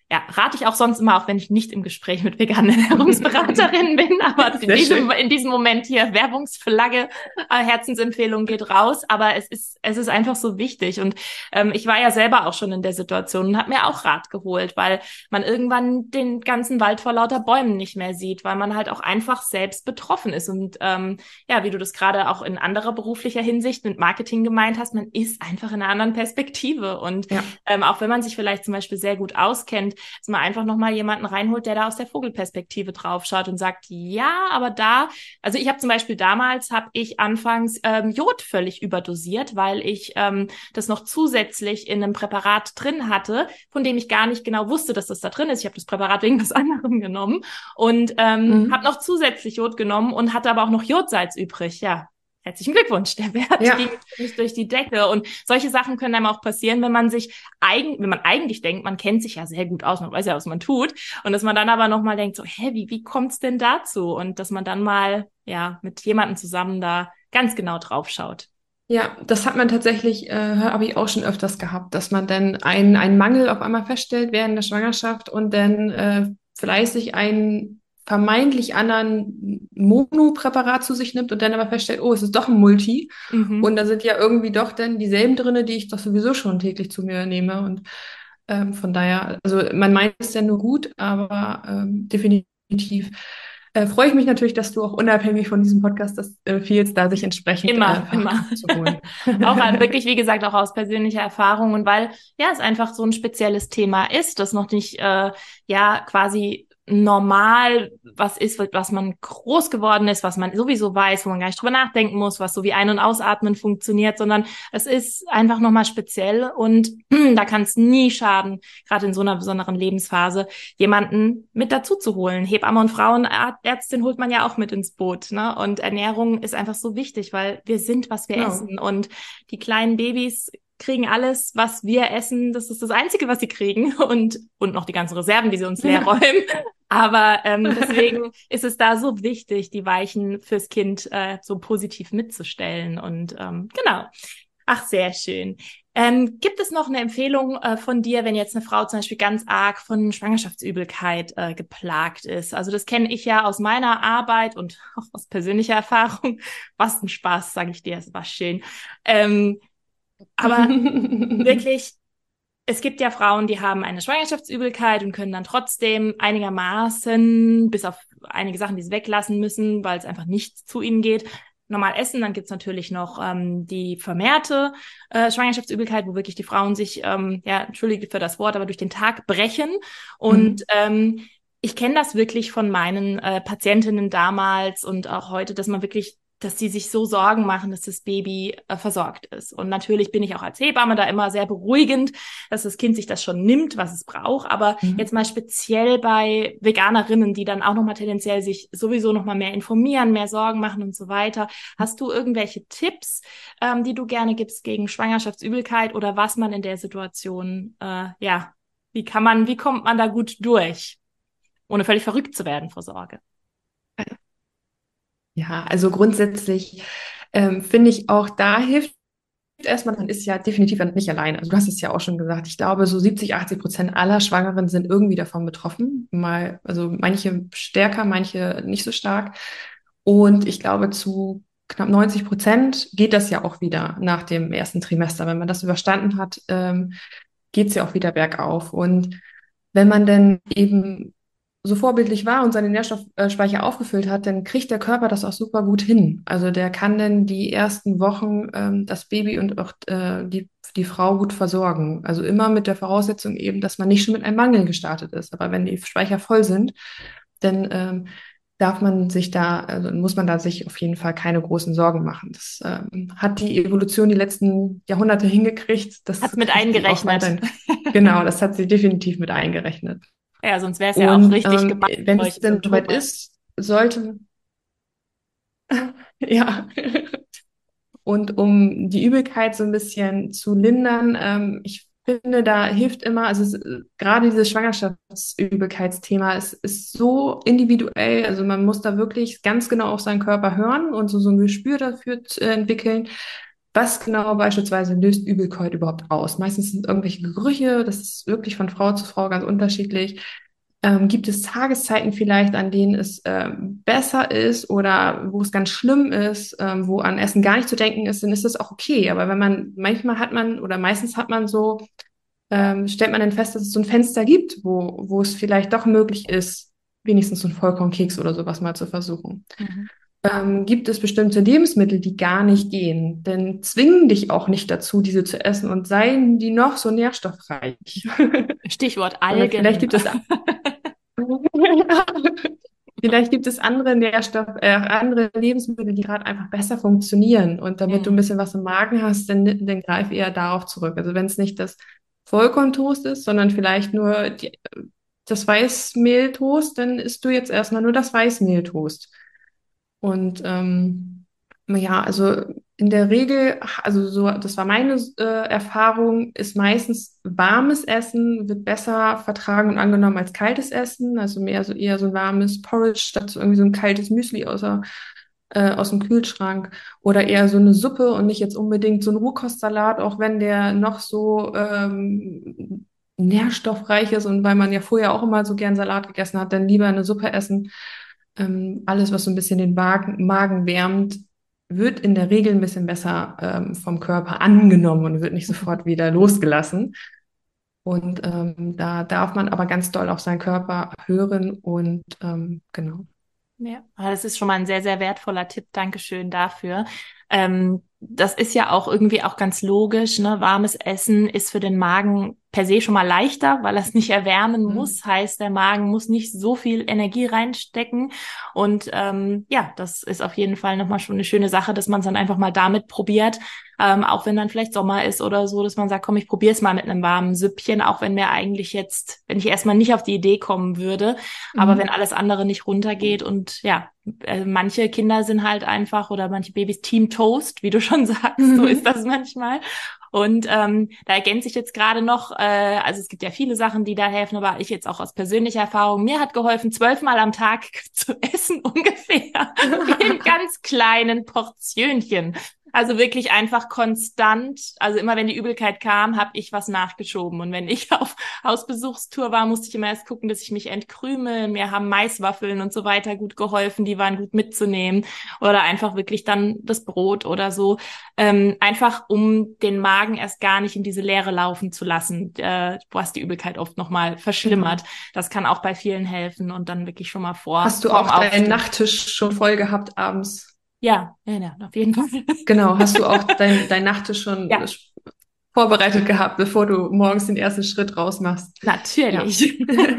ja, rate ich auch sonst immer, auch wenn ich nicht im Gespräch mit veganen Ernährungsberaterinnen bin, aber in diesem, in diesem Moment hier Werbungsflagge, äh, Herzensempfehlung geht raus, aber es ist, es ist einfach so wichtig. Und ähm, ich war ja selber auch schon in der Situation und habe mir auch Rat geholt, weil man irgendwann den ganzen Wald vor lauter Bäumen nicht mehr sieht, weil man halt auch einfach selbst betroffen ist. Und ähm, ja, wie du das gerade auch in anderer beruflicher Hinsicht mit Marketing gemeint hast, man ist einfach in einer anderen Perspektive. Und ja. ähm, auch wenn man sich vielleicht zum Beispiel sehr gut auskennt, dass man einfach nochmal jemanden reinholt, der da aus der Vogelperspektive draufschaut und sagt, ja, aber da, also ich habe zum Beispiel damals, habe ich anfangs ähm, Jod völlig überdosiert, weil ich ähm, das noch zusätzlich in einem Präparat drin hatte, von dem ich gar nicht genau wusste, dass das da drin ist. Ich habe das Präparat wegen was anderem genommen und ähm, mhm. habe noch zusätzlich Jod genommen und hatte aber auch noch Jodsalz übrig. Ja, herzlichen Glückwunsch, der Wert ja. ging nicht durch die Decke. Und solche Sachen können einem auch passieren, wenn man sich eigen, wenn man eigentlich denkt, man kennt sich ja sehr gut aus, man weiß ja, was man tut. Und dass man dann aber nochmal denkt, so, hä, wie, wie kommt's denn dazu? Und dass man dann mal, ja, mit jemandem zusammen da ganz genau drauf schaut. Ja, das hat man tatsächlich, äh, habe ich auch schon öfters gehabt, dass man dann einen, einen Mangel auf einmal feststellt während der Schwangerschaft und dann äh, fleißig einen vermeintlich anderen Monopräparat zu sich nimmt und dann aber feststellt, oh, es ist doch ein Multi. Mhm. Und da sind ja irgendwie doch dann dieselben drinne, die ich doch sowieso schon täglich zu mir nehme. Und ähm, von daher, also man meint es ja nur gut, aber ähm, definitiv äh, freue ich mich natürlich, dass du auch unabhängig von diesem Podcast das empfiehlst, da sich entsprechend immer, äh, immer. zu holen. auch wirklich, wie gesagt, auch aus persönlicher Erfahrung und weil ja es einfach so ein spezielles Thema ist, das noch nicht äh, ja quasi normal was ist, was man groß geworden ist, was man sowieso weiß, wo man gar nicht drüber nachdenken muss, was so wie Ein- und Ausatmen funktioniert, sondern es ist einfach nochmal speziell und da kann es nie schaden, gerade in so einer besonderen Lebensphase, jemanden mit dazu zu holen. Hebamme und Frauenärztin holt man ja auch mit ins Boot. Ne? Und Ernährung ist einfach so wichtig, weil wir sind, was wir genau. essen. Und die kleinen Babys kriegen alles, was wir essen. Das ist das Einzige, was sie kriegen. Und, und noch die ganzen Reserven, die sie uns leer räumen. Aber ähm, deswegen ist es da so wichtig, die Weichen fürs Kind äh, so positiv mitzustellen. Und ähm, genau. Ach, sehr schön. Ähm, gibt es noch eine Empfehlung äh, von dir, wenn jetzt eine Frau zum Beispiel ganz arg von Schwangerschaftsübelkeit äh, geplagt ist? Also das kenne ich ja aus meiner Arbeit und auch aus persönlicher Erfahrung. Was ein Spaß, sage ich dir, es war schön. Ähm, aber wirklich, es gibt ja Frauen, die haben eine Schwangerschaftsübelkeit und können dann trotzdem einigermaßen, bis auf einige Sachen, die sie weglassen müssen, weil es einfach nicht zu ihnen geht, normal essen. Dann gibt's natürlich noch ähm, die vermehrte äh, Schwangerschaftsübelkeit, wo wirklich die Frauen sich, ähm, ja, entschuldige für das Wort, aber durch den Tag brechen. Und mhm. ähm, ich kenne das wirklich von meinen äh, Patientinnen damals und auch heute, dass man wirklich dass die sich so Sorgen machen, dass das Baby äh, versorgt ist. Und natürlich bin ich auch als Hebamme da immer sehr beruhigend, dass das Kind sich das schon nimmt, was es braucht. Aber mhm. jetzt mal speziell bei Veganerinnen, die dann auch nochmal tendenziell sich sowieso nochmal mehr informieren, mehr Sorgen machen und so weiter. Hast du irgendwelche Tipps, ähm, die du gerne gibst gegen Schwangerschaftsübelkeit oder was man in der Situation, äh, ja, wie kann man, wie kommt man da gut durch, ohne völlig verrückt zu werden vor Sorge? Ja, also grundsätzlich ähm, finde ich auch da hilft erstmal, man ist ja definitiv nicht alleine. Also du hast es ja auch schon gesagt. Ich glaube, so 70, 80 Prozent aller Schwangeren sind irgendwie davon betroffen. Mal, also manche stärker, manche nicht so stark. Und ich glaube, zu knapp 90 Prozent geht das ja auch wieder nach dem ersten Trimester. Wenn man das überstanden hat, ähm, geht es ja auch wieder bergauf. Und wenn man dann eben so vorbildlich war und seine Nährstoffspeicher aufgefüllt hat, dann kriegt der Körper das auch super gut hin. Also der kann dann die ersten Wochen ähm, das Baby und auch äh, die, die Frau gut versorgen. Also immer mit der Voraussetzung eben, dass man nicht schon mit einem Mangel gestartet ist. Aber wenn die Speicher voll sind, dann ähm, darf man sich da, also muss man da sich auf jeden Fall keine großen Sorgen machen. Das ähm, hat die Evolution die letzten Jahrhunderte hingekriegt. Das hat mit eingerechnet. genau, das hat sie definitiv mit eingerechnet. Ja, sonst wäre es ja auch richtig ähm, gemacht. Wenn es denn soweit ist, sollte. ja. Und um die Übelkeit so ein bisschen zu lindern, ähm, ich finde, da hilft immer, also es, gerade dieses Schwangerschaftsübelkeitsthema ist, ist so individuell, also man muss da wirklich ganz genau auf seinen Körper hören und so, so ein Gespür dafür entwickeln, was genau beispielsweise löst Übelkeit überhaupt aus? Meistens sind irgendwelche Gerüche, das ist wirklich von Frau zu Frau ganz unterschiedlich. Ähm, gibt es Tageszeiten vielleicht, an denen es ähm, besser ist oder wo es ganz schlimm ist, ähm, wo an Essen gar nicht zu denken ist, dann ist das auch okay. Aber wenn man, manchmal hat man oder meistens hat man so, ähm, stellt man dann fest, dass es so ein Fenster gibt, wo, wo es vielleicht doch möglich ist, wenigstens so einen Vollkornkeks oder sowas mal zu versuchen. Mhm. Ähm, gibt es bestimmte Lebensmittel, die gar nicht gehen? Denn zwingen dich auch nicht dazu, diese zu essen und seien die noch so nährstoffreich. Stichwort Algen. vielleicht gibt es Vielleicht gibt es andere Nährstoff, äh, andere Lebensmittel, die gerade einfach besser funktionieren. Und damit mhm. du ein bisschen was im Magen hast, dann, dann greif eher darauf zurück. Also wenn es nicht das Vollkorntoast ist, sondern vielleicht nur die, das Weißmehltoast, dann isst du jetzt erstmal nur das Weißmehltoast. Und ähm, ja, also in der Regel, also so, das war meine äh, Erfahrung, ist meistens warmes Essen wird besser vertragen und angenommen als kaltes Essen. Also mehr so eher so ein warmes Porridge statt so irgendwie so ein kaltes Müsli außer, äh, aus dem Kühlschrank. Oder eher so eine Suppe und nicht jetzt unbedingt so ein Rohkostsalat, auch wenn der noch so ähm, nährstoffreich ist und weil man ja vorher auch immer so gern Salat gegessen hat, dann lieber eine Suppe essen. Ähm, alles, was so ein bisschen den Magen, Magen wärmt, wird in der Regel ein bisschen besser ähm, vom Körper angenommen und wird nicht sofort wieder losgelassen. Und ähm, da darf man aber ganz doll auf seinen Körper hören und ähm, genau. Ja, das ist schon mal ein sehr, sehr wertvoller Tipp. Dankeschön dafür. Ähm, das ist ja auch irgendwie auch ganz logisch. Ne? Warmes Essen ist für den Magen per se schon mal leichter, weil er es nicht erwärmen mhm. muss. Heißt, der Magen muss nicht so viel Energie reinstecken. Und ähm, ja, das ist auf jeden Fall nochmal schon eine schöne Sache, dass man es dann einfach mal damit probiert. Ähm, auch wenn dann vielleicht Sommer ist oder so, dass man sagt, komm, ich probiere es mal mit einem warmen Süppchen, auch wenn mir eigentlich jetzt, wenn ich erstmal nicht auf die Idee kommen würde, mhm. aber wenn alles andere nicht runtergeht und ja, äh, manche Kinder sind halt einfach oder manche Babys Team Toast, wie du schon sagst, so ist das manchmal. Und ähm, da ergänze ich jetzt gerade noch, äh, also es gibt ja viele Sachen, die da helfen, aber ich jetzt auch aus persönlicher Erfahrung, mir hat geholfen, zwölfmal am Tag zu essen ungefähr in ganz kleinen Portionchen. Also wirklich einfach konstant. Also immer wenn die Übelkeit kam, habe ich was nachgeschoben. Und wenn ich auf Hausbesuchstour war, musste ich immer erst gucken, dass ich mich entkrümel. Mir haben Maiswaffeln und so weiter gut geholfen. Die waren gut mitzunehmen. Oder einfach wirklich dann das Brot oder so. Ähm, einfach um den Magen erst gar nicht in diese Leere laufen zu lassen, äh, was die Übelkeit oft nochmal verschlimmert. Mhm. Das kann auch bei vielen helfen und dann wirklich schon mal vor. Hast du auch deinen Nachttisch schon voll gehabt abends? Ja, ja, ja, auf jeden Fall. Genau, hast du auch dein, dein Nachttisch schon ja. Vorbereitet gehabt, bevor du morgens den ersten Schritt rausmachst? Natürlich. Ja.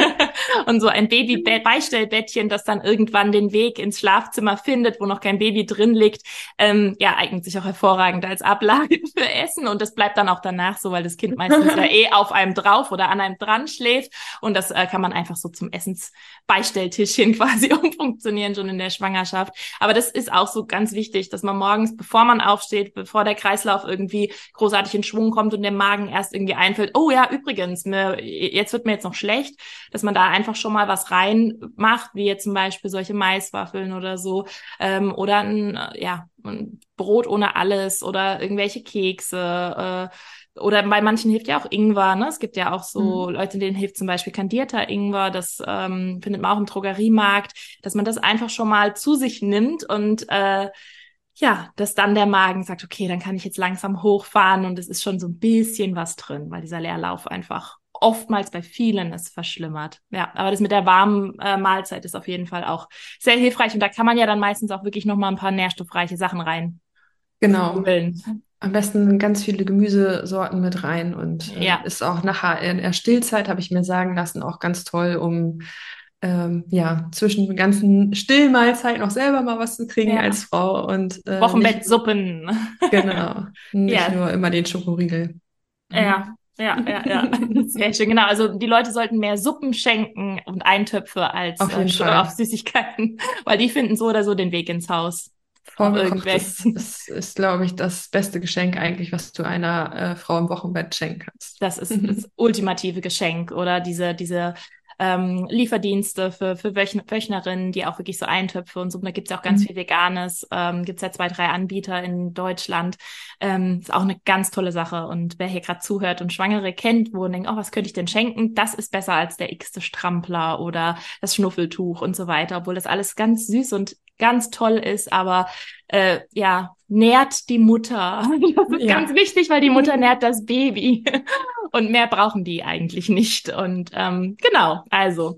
und so ein Baby-Beistellbettchen, das dann irgendwann den Weg ins Schlafzimmer findet, wo noch kein Baby drin liegt, ähm, ja, eignet sich auch hervorragend als Ablage für Essen und das bleibt dann auch danach so, weil das Kind meistens ja eh auf einem drauf oder an einem dran schläft und das äh, kann man einfach so zum Essensbeistelltischchen quasi umfunktionieren schon in der Schwangerschaft. Aber das ist auch so ganz wichtig, dass man morgens, bevor man aufsteht, bevor der Kreislauf irgendwie großartig in Schwung kommt und der Magen erst irgendwie einfällt, oh ja, übrigens, mir, jetzt wird mir jetzt noch schlecht, dass man da einfach schon mal was reinmacht, wie jetzt zum Beispiel solche Maiswaffeln oder so, ähm, oder ein, ja, ein Brot ohne alles oder irgendwelche Kekse, äh, oder bei manchen hilft ja auch Ingwer, ne? Es gibt ja auch so mhm. Leute, denen hilft zum Beispiel kandierter Ingwer, das ähm, findet man auch im Drogeriemarkt, dass man das einfach schon mal zu sich nimmt und äh, ja, dass dann der Magen sagt, okay, dann kann ich jetzt langsam hochfahren und es ist schon so ein bisschen was drin, weil dieser Leerlauf einfach oftmals bei vielen es verschlimmert. Ja, aber das mit der warmen äh, Mahlzeit ist auf jeden Fall auch sehr hilfreich und da kann man ja dann meistens auch wirklich noch mal ein paar nährstoffreiche Sachen rein. Genau. Füllen. Am besten ganz viele Gemüsesorten mit rein und äh, ja. ist auch nachher in der Stillzeit, habe ich mir sagen lassen, auch ganz toll, um ähm, ja, zwischen den ganzen Stillmahlzeiten auch selber mal was zu kriegen ja. als Frau und äh, Wochenbettsuppen. Genau. Nicht ja. nur immer den Schokoriegel. Ja, ja, ja, ja. Sehr schön, genau. Also die Leute sollten mehr Suppen schenken und Eintöpfe als auf, äh, auf Süßigkeiten, weil die finden so oder so den Weg ins Haus. Vorgekochtes ist, ist, glaube ich, das beste Geschenk eigentlich, was du einer äh, Frau im Wochenbett schenken kannst. Das ist das ultimative Geschenk oder diese, diese ähm, Lieferdienste für, für Wöchn Wöchnerinnen, die auch wirklich so Eintöpfe und so. Und da gibt's ja auch ganz mhm. viel Veganes. Ähm, gibt's ja zwei, drei Anbieter in Deutschland. Ähm, ist auch eine ganz tolle Sache. Und wer hier gerade zuhört und Schwangere kennt, wo und denkt, oh, was könnte ich denn schenken? Das ist besser als der x-te Strampler oder das Schnuffeltuch und so weiter, obwohl das alles ganz süß und ganz toll ist, aber äh, ja, nährt die Mutter. Das ist ja. ganz wichtig, weil die Mutter nährt das Baby. Und mehr brauchen die eigentlich nicht. Und ähm, genau, also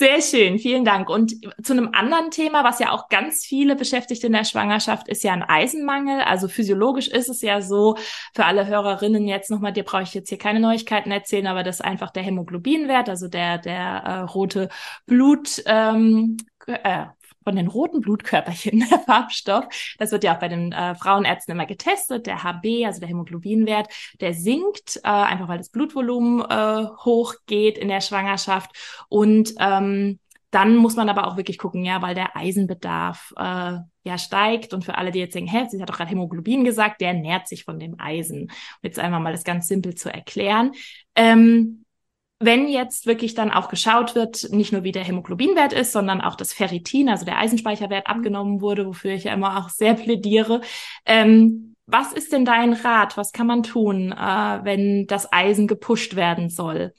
sehr schön, vielen Dank. Und zu einem anderen Thema, was ja auch ganz viele beschäftigt in der Schwangerschaft, ist ja ein Eisenmangel. Also physiologisch ist es ja so, für alle Hörerinnen jetzt nochmal, dir brauche ich jetzt hier keine Neuigkeiten erzählen, aber das ist einfach der Hämoglobinwert, also der, der äh, rote Blut, ähm, äh, von den roten Blutkörperchen, der Farbstoff. Das wird ja auch bei den äh, Frauenärzten immer getestet. Der HB, also der Hämoglobinwert, der sinkt, äh, einfach weil das Blutvolumen äh, hochgeht in der Schwangerschaft. Und ähm, dann muss man aber auch wirklich gucken, ja, weil der Eisenbedarf äh, ja steigt. Und für alle, die jetzt denken, hä, sie hat doch gerade Hämoglobin gesagt, der nährt sich von dem Eisen. Um jetzt einmal mal das ganz simpel zu erklären. Ähm, wenn jetzt wirklich dann auch geschaut wird, nicht nur wie der Hämoglobinwert ist, sondern auch das Ferritin, also der Eisenspeicherwert mhm. abgenommen wurde, wofür ich ja immer auch sehr plädiere. Ähm, was ist denn dein Rat? Was kann man tun, äh, wenn das Eisen gepusht werden soll?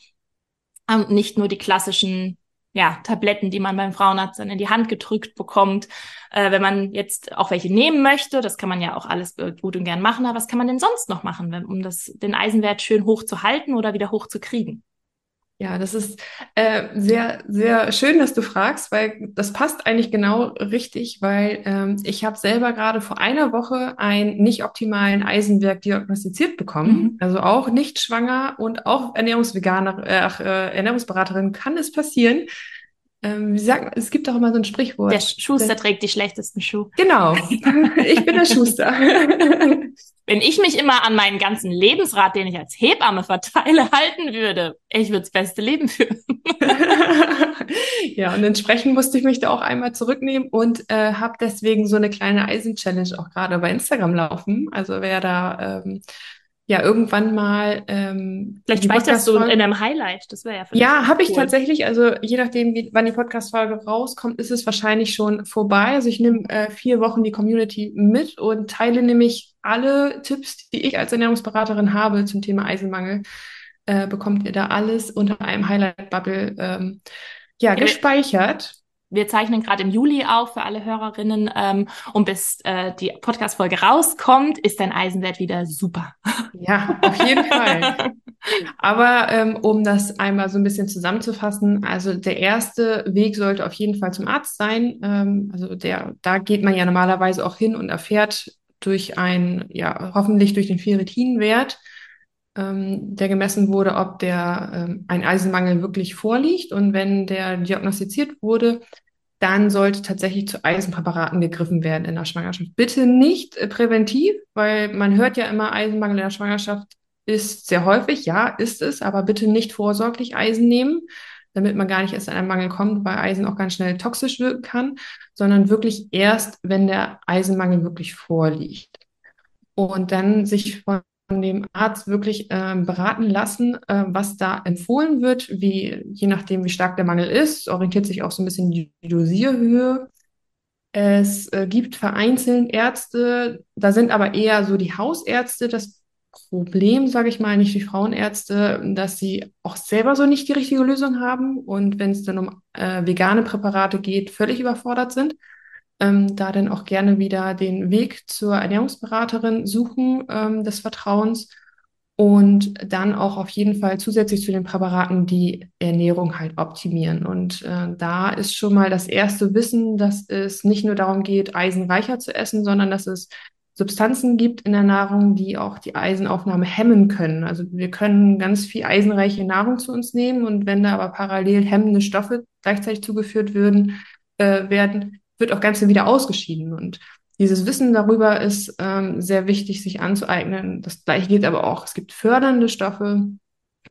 Und nicht nur die klassischen ja, Tabletten, die man beim Frauenarzt dann in die Hand gedrückt bekommt. Äh, wenn man jetzt auch welche nehmen möchte, das kann man ja auch alles gut und gern machen, aber was kann man denn sonst noch machen, wenn, um das, den Eisenwert schön hoch zu halten oder wieder hoch zu kriegen? Ja, das ist äh, sehr, sehr schön, dass du fragst, weil das passt eigentlich genau richtig, weil ähm, ich habe selber gerade vor einer Woche einen nicht optimalen Eisenwert diagnostiziert bekommen. Mhm. Also auch nicht schwanger und auch Ernährungsveganer, äh, äh, Ernährungsberaterin kann es passieren. Ähm, wie sagen, es gibt auch immer so ein Sprichwort. Der Schuster der, trägt die schlechtesten Schuhe. Genau, ich bin der Schuster. Wenn ich mich immer an meinen ganzen Lebensrat, den ich als Hebamme verteile, halten würde, ich würde das beste Leben führen. ja, und entsprechend musste ich mich da auch einmal zurücknehmen und äh, habe deswegen so eine kleine Eisen-Challenge auch gerade bei Instagram laufen. Also wer da ähm, ja irgendwann mal. Ähm, Vielleicht speicherst du in einem Highlight, das wäre ja Ja, habe ich cool. tatsächlich. Also je nachdem, wie, wann die Podcast-Folge rauskommt, ist es wahrscheinlich schon vorbei. Also ich nehme äh, vier Wochen die Community mit und teile nämlich alle Tipps, die ich als Ernährungsberaterin habe zum Thema Eisenmangel. Äh, bekommt ihr da alles unter einem Highlight-Bubble ähm, ja, gespeichert. Wir zeichnen gerade im Juli auf für alle Hörerinnen ähm, und bis äh, die Podcast-Folge rauskommt, ist dein Eisenwert wieder super. Ja, auf jeden Fall. Aber ähm, um das einmal so ein bisschen zusammenzufassen, also der erste Weg sollte auf jeden Fall zum Arzt sein. Ähm, also der, da geht man ja normalerweise auch hin und erfährt durch ein, ja, hoffentlich durch den Ferritinwert, ähm, der gemessen wurde, ob der ähm, ein Eisenmangel wirklich vorliegt. Und wenn der diagnostiziert wurde, dann sollte tatsächlich zu Eisenpräparaten gegriffen werden in der Schwangerschaft. Bitte nicht äh, präventiv, weil man hört ja immer, Eisenmangel in der Schwangerschaft ist sehr häufig. Ja, ist es, aber bitte nicht vorsorglich Eisen nehmen, damit man gar nicht erst an einen Mangel kommt, weil Eisen auch ganz schnell toxisch wirken kann, sondern wirklich erst, wenn der Eisenmangel wirklich vorliegt. Und dann sich von dem Arzt wirklich äh, beraten lassen, äh, was da empfohlen wird, wie, je nachdem, wie stark der Mangel ist, orientiert sich auch so ein bisschen die Dosierhöhe. Es äh, gibt vereinzelt Ärzte, da sind aber eher so die Hausärzte das Problem, sage ich mal, nicht die Frauenärzte, dass sie auch selber so nicht die richtige Lösung haben und wenn es dann um äh, vegane Präparate geht, völlig überfordert sind ähm, da dann auch gerne wieder den Weg zur Ernährungsberaterin suchen ähm, des Vertrauens und dann auch auf jeden Fall zusätzlich zu den Präparaten die Ernährung halt optimieren. Und äh, da ist schon mal das erste Wissen, dass es nicht nur darum geht, eisenreicher zu essen, sondern dass es Substanzen gibt in der Nahrung, die auch die Eisenaufnahme hemmen können. Also wir können ganz viel eisenreiche Nahrung zu uns nehmen und wenn da aber parallel hemmende Stoffe gleichzeitig zugeführt würden, äh, werden, wird auch ganz viel wieder ausgeschieden. Und dieses Wissen darüber ist ähm, sehr wichtig, sich anzueignen. Das gleiche gilt aber auch. Es gibt fördernde Stoffe.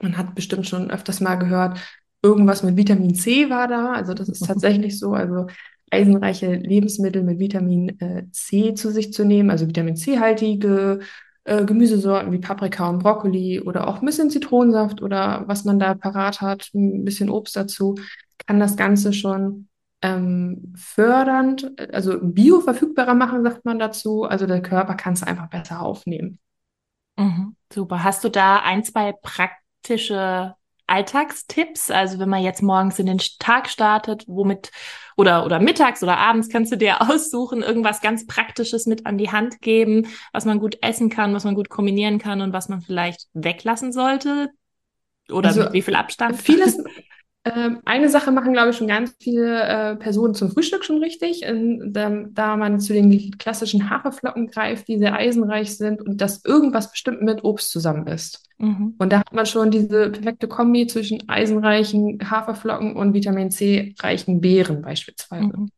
Man hat bestimmt schon öfters mal gehört, irgendwas mit Vitamin C war da. Also das ist tatsächlich so. Also eisenreiche Lebensmittel mit Vitamin äh, C zu sich zu nehmen, also Vitamin C-haltige äh, Gemüsesorten wie Paprika und Brokkoli oder auch ein bisschen Zitronensaft oder was man da parat hat, ein bisschen Obst dazu, kann das Ganze schon ähm, fördernd, also bioverfügbarer machen, sagt man dazu. Also der Körper kann es einfach besser aufnehmen. Mhm, super. Hast du da ein, zwei praktische Alltagstipps? Also wenn man jetzt morgens in den Tag startet, womit oder oder mittags oder abends kannst du dir aussuchen, irgendwas ganz Praktisches mit an die Hand geben, was man gut essen kann, was man gut kombinieren kann und was man vielleicht weglassen sollte? Oder also, mit wie viel Abstand? Vieles, Ähm, eine Sache machen, glaube ich, schon ganz viele äh, Personen zum Frühstück schon richtig, in, da, da, man zu den klassischen Haferflocken greift, die sehr eisenreich sind und das irgendwas bestimmt mit Obst zusammen ist. Mhm. Und da hat man schon diese perfekte Kombi zwischen eisenreichen Haferflocken und Vitamin C reichen Beeren beispielsweise. Mhm.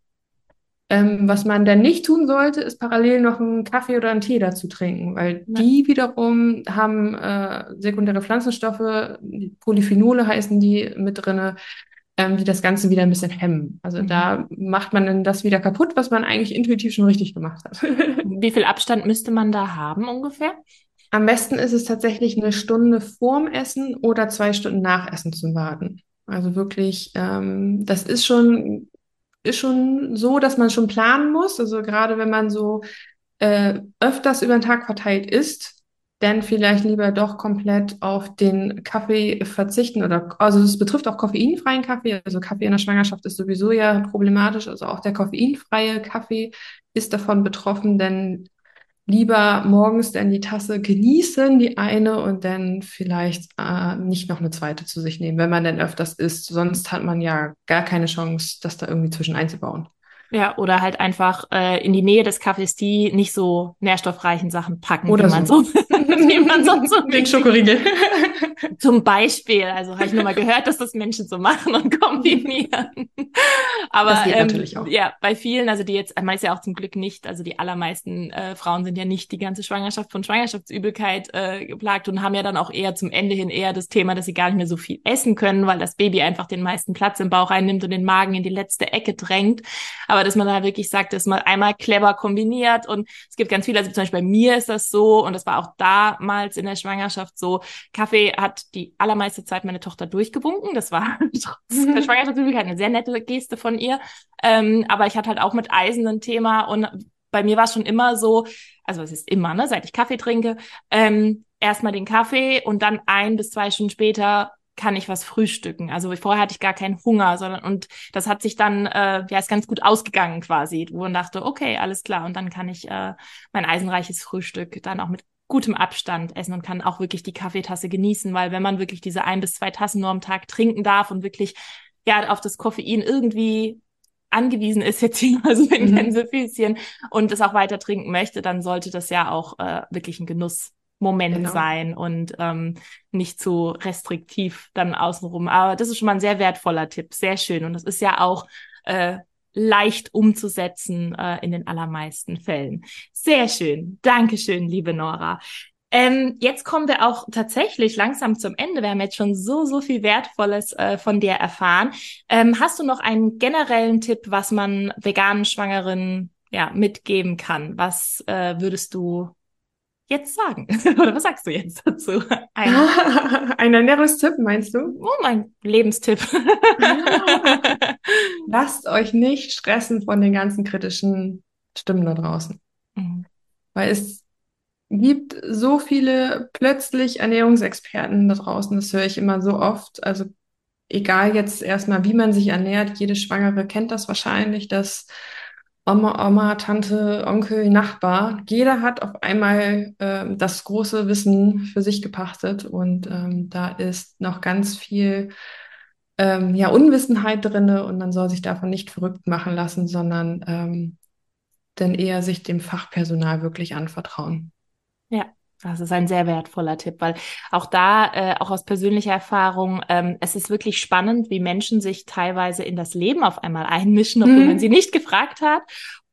Ähm, was man dann nicht tun sollte, ist parallel noch einen Kaffee oder einen Tee dazu trinken, weil ja. die wiederum haben äh, sekundäre Pflanzenstoffe, Polyphenole heißen die mit drinne, ähm, die das Ganze wieder ein bisschen hemmen. Also mhm. da macht man dann das wieder kaputt, was man eigentlich intuitiv schon richtig gemacht hat. Wie viel Abstand müsste man da haben ungefähr? Am besten ist es tatsächlich eine Stunde vorm Essen oder zwei Stunden nach Essen zu warten. Also wirklich, ähm, das ist schon ist schon so, dass man schon planen muss. Also gerade wenn man so äh, öfters über den Tag verteilt isst, dann vielleicht lieber doch komplett auf den Kaffee verzichten oder also es betrifft auch koffeinfreien Kaffee. Also Kaffee in der Schwangerschaft ist sowieso ja problematisch. Also auch der koffeinfreie Kaffee ist davon betroffen, denn lieber morgens dann die Tasse genießen, die eine, und dann vielleicht äh, nicht noch eine zweite zu sich nehmen, wenn man denn öfters isst. Sonst hat man ja gar keine Chance, das da irgendwie zwischen einzubauen. Ja, oder halt einfach äh, in die Nähe des Kaffees die nicht so nährstoffreichen Sachen packen, oder wie man so, wie man sonst so den Schokoriegel. Zum Beispiel, also habe ich nur mal gehört, dass das Menschen so machen und kombinieren. Aber das geht ähm, natürlich auch. ja, bei vielen, also die jetzt, man ist ja auch zum Glück nicht, also die allermeisten äh, Frauen sind ja nicht die ganze Schwangerschaft von Schwangerschaftsübelkeit äh, geplagt und haben ja dann auch eher zum Ende hin eher das Thema, dass sie gar nicht mehr so viel essen können, weil das Baby einfach den meisten Platz im Bauch einnimmt und den Magen in die letzte Ecke drängt. Aber aber dass man da wirklich sagt, dass man einmal clever kombiniert und es gibt ganz viele, also zum Beispiel bei mir ist das so und das war auch damals in der Schwangerschaft so, Kaffee hat die allermeiste Zeit meine Tochter durchgewunken, das war trotz mhm. der Schwangerschaftsübelkeit eine sehr nette Geste von ihr, ähm, aber ich hatte halt auch mit Eisen ein Thema und bei mir war es schon immer so, also es ist immer, ne, seit ich Kaffee trinke, ähm, erstmal den Kaffee und dann ein bis zwei Stunden später kann ich was frühstücken. Also vorher hatte ich gar keinen Hunger, sondern und das hat sich dann äh, ja ist ganz gut ausgegangen quasi, wo man dachte, okay, alles klar und dann kann ich äh, mein eisenreiches Frühstück dann auch mit gutem Abstand essen und kann auch wirklich die Kaffeetasse genießen, weil wenn man wirklich diese ein bis zwei Tassen nur am Tag trinken darf und wirklich ja auf das Koffein irgendwie angewiesen ist jetzt hier mal so in mhm. Gänsefüßchen und es auch weiter trinken möchte, dann sollte das ja auch äh, wirklich ein Genuss Moment genau. sein und ähm, nicht zu restriktiv dann außenrum. Aber das ist schon mal ein sehr wertvoller Tipp, sehr schön. Und das ist ja auch äh, leicht umzusetzen äh, in den allermeisten Fällen. Sehr schön. Dankeschön, liebe Nora. Ähm, jetzt kommen wir auch tatsächlich langsam zum Ende. Wir haben jetzt schon so, so viel Wertvolles äh, von dir erfahren. Ähm, hast du noch einen generellen Tipp, was man veganen Schwangeren ja, mitgeben kann? Was äh, würdest du jetzt sagen? Oder was sagst du jetzt dazu? Ein, Ein Ernährungstipp, meinst du? Oh, mein Lebenstipp. Lasst euch nicht stressen von den ganzen kritischen Stimmen da draußen. Mhm. Weil es gibt so viele plötzlich Ernährungsexperten da draußen, das höre ich immer so oft. Also egal jetzt erstmal, wie man sich ernährt, jede Schwangere kennt das wahrscheinlich, dass Oma, Oma, Tante, Onkel, Nachbar. Jeder hat auf einmal äh, das große Wissen für sich gepachtet und ähm, da ist noch ganz viel ähm, ja, Unwissenheit drinne und man soll sich davon nicht verrückt machen lassen, sondern ähm, dann eher sich dem Fachpersonal wirklich anvertrauen. Ja, das ist ein sehr wertvoller Tipp, weil auch da, äh, auch aus persönlicher Erfahrung, ähm, es ist wirklich spannend, wie Menschen sich teilweise in das Leben auf einmal einmischen, obwohl mhm. man sie nicht gefragt hat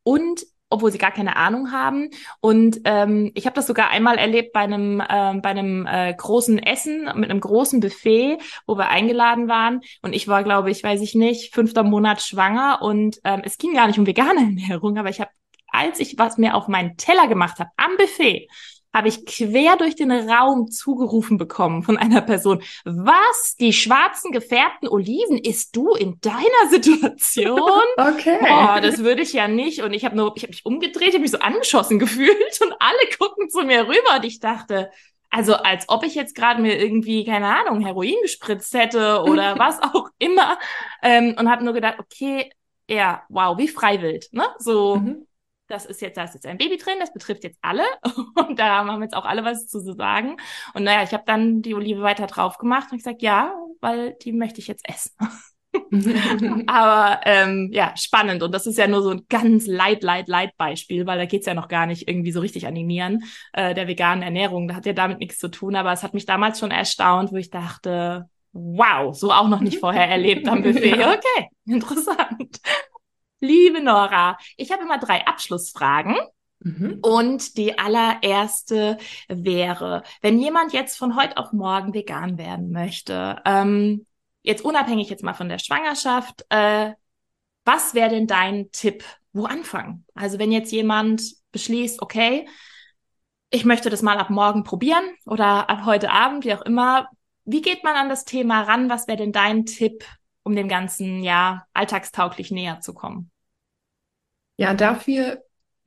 und obwohl sie gar keine Ahnung haben. Und ähm, ich habe das sogar einmal erlebt bei einem äh, bei einem äh, großen Essen mit einem großen Buffet, wo wir eingeladen waren. Und ich war, glaube ich, weiß ich nicht, fünfter Monat schwanger und ähm, es ging gar nicht um vegane Ernährung, aber ich habe als ich was mir auf meinen Teller gemacht habe am Buffet, habe ich quer durch den Raum zugerufen bekommen von einer Person. Was? Die schwarzen gefärbten Oliven isst du in deiner Situation? Okay. Boah, das würde ich ja nicht. Und ich habe nur, ich habe mich umgedreht, habe mich so angeschossen gefühlt und alle gucken zu mir rüber und ich dachte, also als ob ich jetzt gerade mir irgendwie, keine Ahnung, Heroin gespritzt hätte oder was auch immer. Ähm, und habe nur gedacht, okay, ja, wow, wie freiwillig, ne? So, mhm das ist jetzt, da ist jetzt ein Baby drin, das betrifft jetzt alle und da haben jetzt auch alle was zu sagen. Und naja, ich habe dann die Olive weiter drauf gemacht und ich gesagt, ja, weil die möchte ich jetzt essen. Aber ähm, ja, spannend. Und das ist ja nur so ein ganz light, light, light Beispiel, weil da geht's ja noch gar nicht irgendwie so richtig an die Nieren äh, der veganen Ernährung. Da hat ja damit nichts zu tun. Aber es hat mich damals schon erstaunt, wo ich dachte, wow, so auch noch nicht vorher erlebt am Buffet. Okay, interessant. Liebe Nora, ich habe immer drei Abschlussfragen. Mhm. Und die allererste wäre, wenn jemand jetzt von heute auf morgen vegan werden möchte, ähm, jetzt unabhängig jetzt mal von der Schwangerschaft, äh, was wäre denn dein Tipp? Wo anfangen? Also wenn jetzt jemand beschließt, okay, ich möchte das mal ab morgen probieren oder ab heute Abend, wie auch immer, wie geht man an das Thema ran? Was wäre denn dein Tipp, um dem Ganzen ja alltagstauglich näher zu kommen? Ja, dafür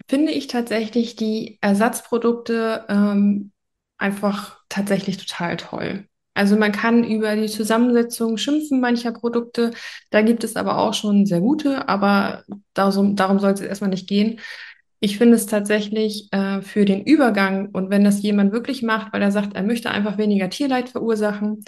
finde ich tatsächlich die Ersatzprodukte ähm, einfach tatsächlich total toll. Also man kann über die Zusammensetzung schimpfen mancher Produkte. Da gibt es aber auch schon sehr gute, aber darum, darum soll es erstmal nicht gehen. Ich finde es tatsächlich äh, für den Übergang und wenn das jemand wirklich macht, weil er sagt, er möchte einfach weniger Tierleid verursachen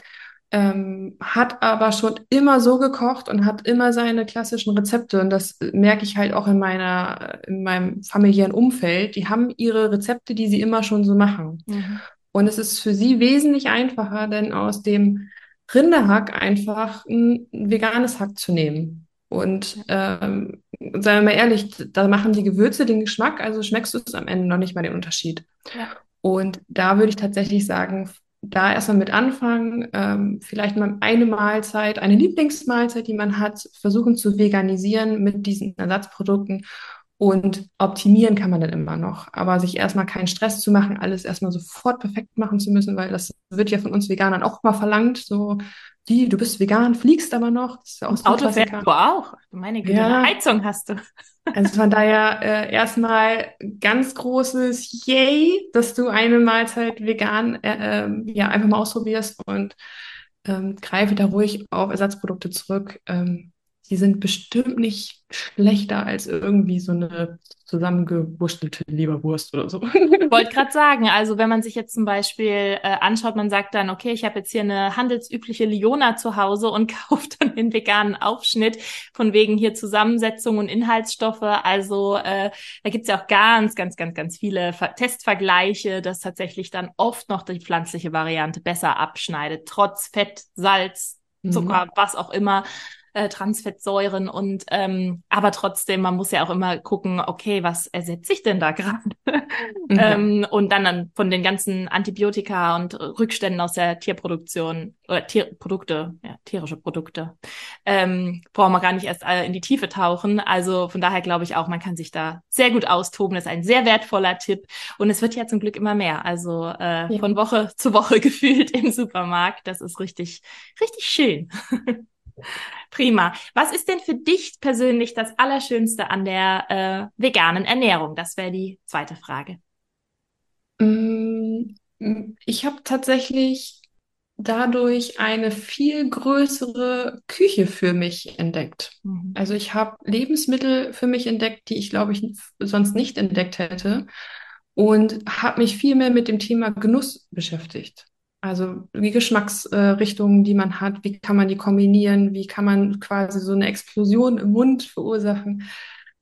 ähm, hat aber schon immer so gekocht und hat immer seine klassischen Rezepte. Und das merke ich halt auch in meiner, in meinem familiären Umfeld. Die haben ihre Rezepte, die sie immer schon so machen. Mhm. Und es ist für sie wesentlich einfacher, denn aus dem Rinderhack einfach ein veganes Hack zu nehmen. Und ähm, seien wir mal ehrlich, da machen die Gewürze den Geschmack, also schmeckst du es am Ende noch nicht mal den Unterschied. Ja. Und da würde ich tatsächlich sagen, da erstmal mit anfangen, ähm, vielleicht mal eine Mahlzeit, eine Lieblingsmahlzeit, die man hat, versuchen zu veganisieren mit diesen Ersatzprodukten und optimieren kann man dann immer noch. Aber sich erstmal keinen Stress zu machen, alles erstmal sofort perfekt machen zu müssen, weil das wird ja von uns Veganern auch mal verlangt, so die, du bist vegan, fliegst aber noch. Das ist ja auch so Auto fährt du auch. Meine Güte, ja. eine Heizung hast du. Also von daher äh, erstmal ganz großes Yay, dass du eine Mahlzeit vegan äh, äh, ja einfach mal ausprobierst und ähm, greife da ruhig auf Ersatzprodukte zurück. Ähm, die sind bestimmt nicht schlechter als irgendwie so eine zusammengewurstelte Leberwurst oder so. Ich wollte gerade sagen, also wenn man sich jetzt zum Beispiel äh, anschaut, man sagt dann, okay, ich habe jetzt hier eine handelsübliche Liona zu Hause und kauft dann den veganen Aufschnitt von wegen hier Zusammensetzung und Inhaltsstoffe. Also äh, da gibt's ja auch ganz, ganz, ganz, ganz viele Ver Testvergleiche, dass tatsächlich dann oft noch die pflanzliche Variante besser abschneidet, trotz Fett, Salz, Zucker, mhm. was auch immer äh, Transfettsäuren und ähm, aber trotzdem, man muss ja auch immer gucken, okay, was ersetze ich denn da gerade? Mhm. ähm, und dann, dann von den ganzen Antibiotika und Rückständen aus der Tierproduktion oder Tierprodukte, ja, tierische Produkte, ähm, brauchen wir gar nicht erst in die Tiefe tauchen. Also von daher glaube ich auch, man kann sich da sehr gut austoben. Das ist ein sehr wertvoller Tipp. Und es wird ja zum Glück immer mehr. Also äh, ja. von Woche zu Woche gefühlt im Supermarkt. Das ist richtig, richtig schön. Prima. Was ist denn für dich persönlich das Allerschönste an der äh, veganen Ernährung? Das wäre die zweite Frage. Mm, ich habe tatsächlich dadurch eine viel größere Küche für mich entdeckt. Mhm. Also ich habe Lebensmittel für mich entdeckt, die ich glaube ich sonst nicht entdeckt hätte und habe mich viel mehr mit dem Thema Genuss beschäftigt. Also die Geschmacksrichtungen, die man hat, wie kann man die kombinieren, wie kann man quasi so eine Explosion im Mund verursachen.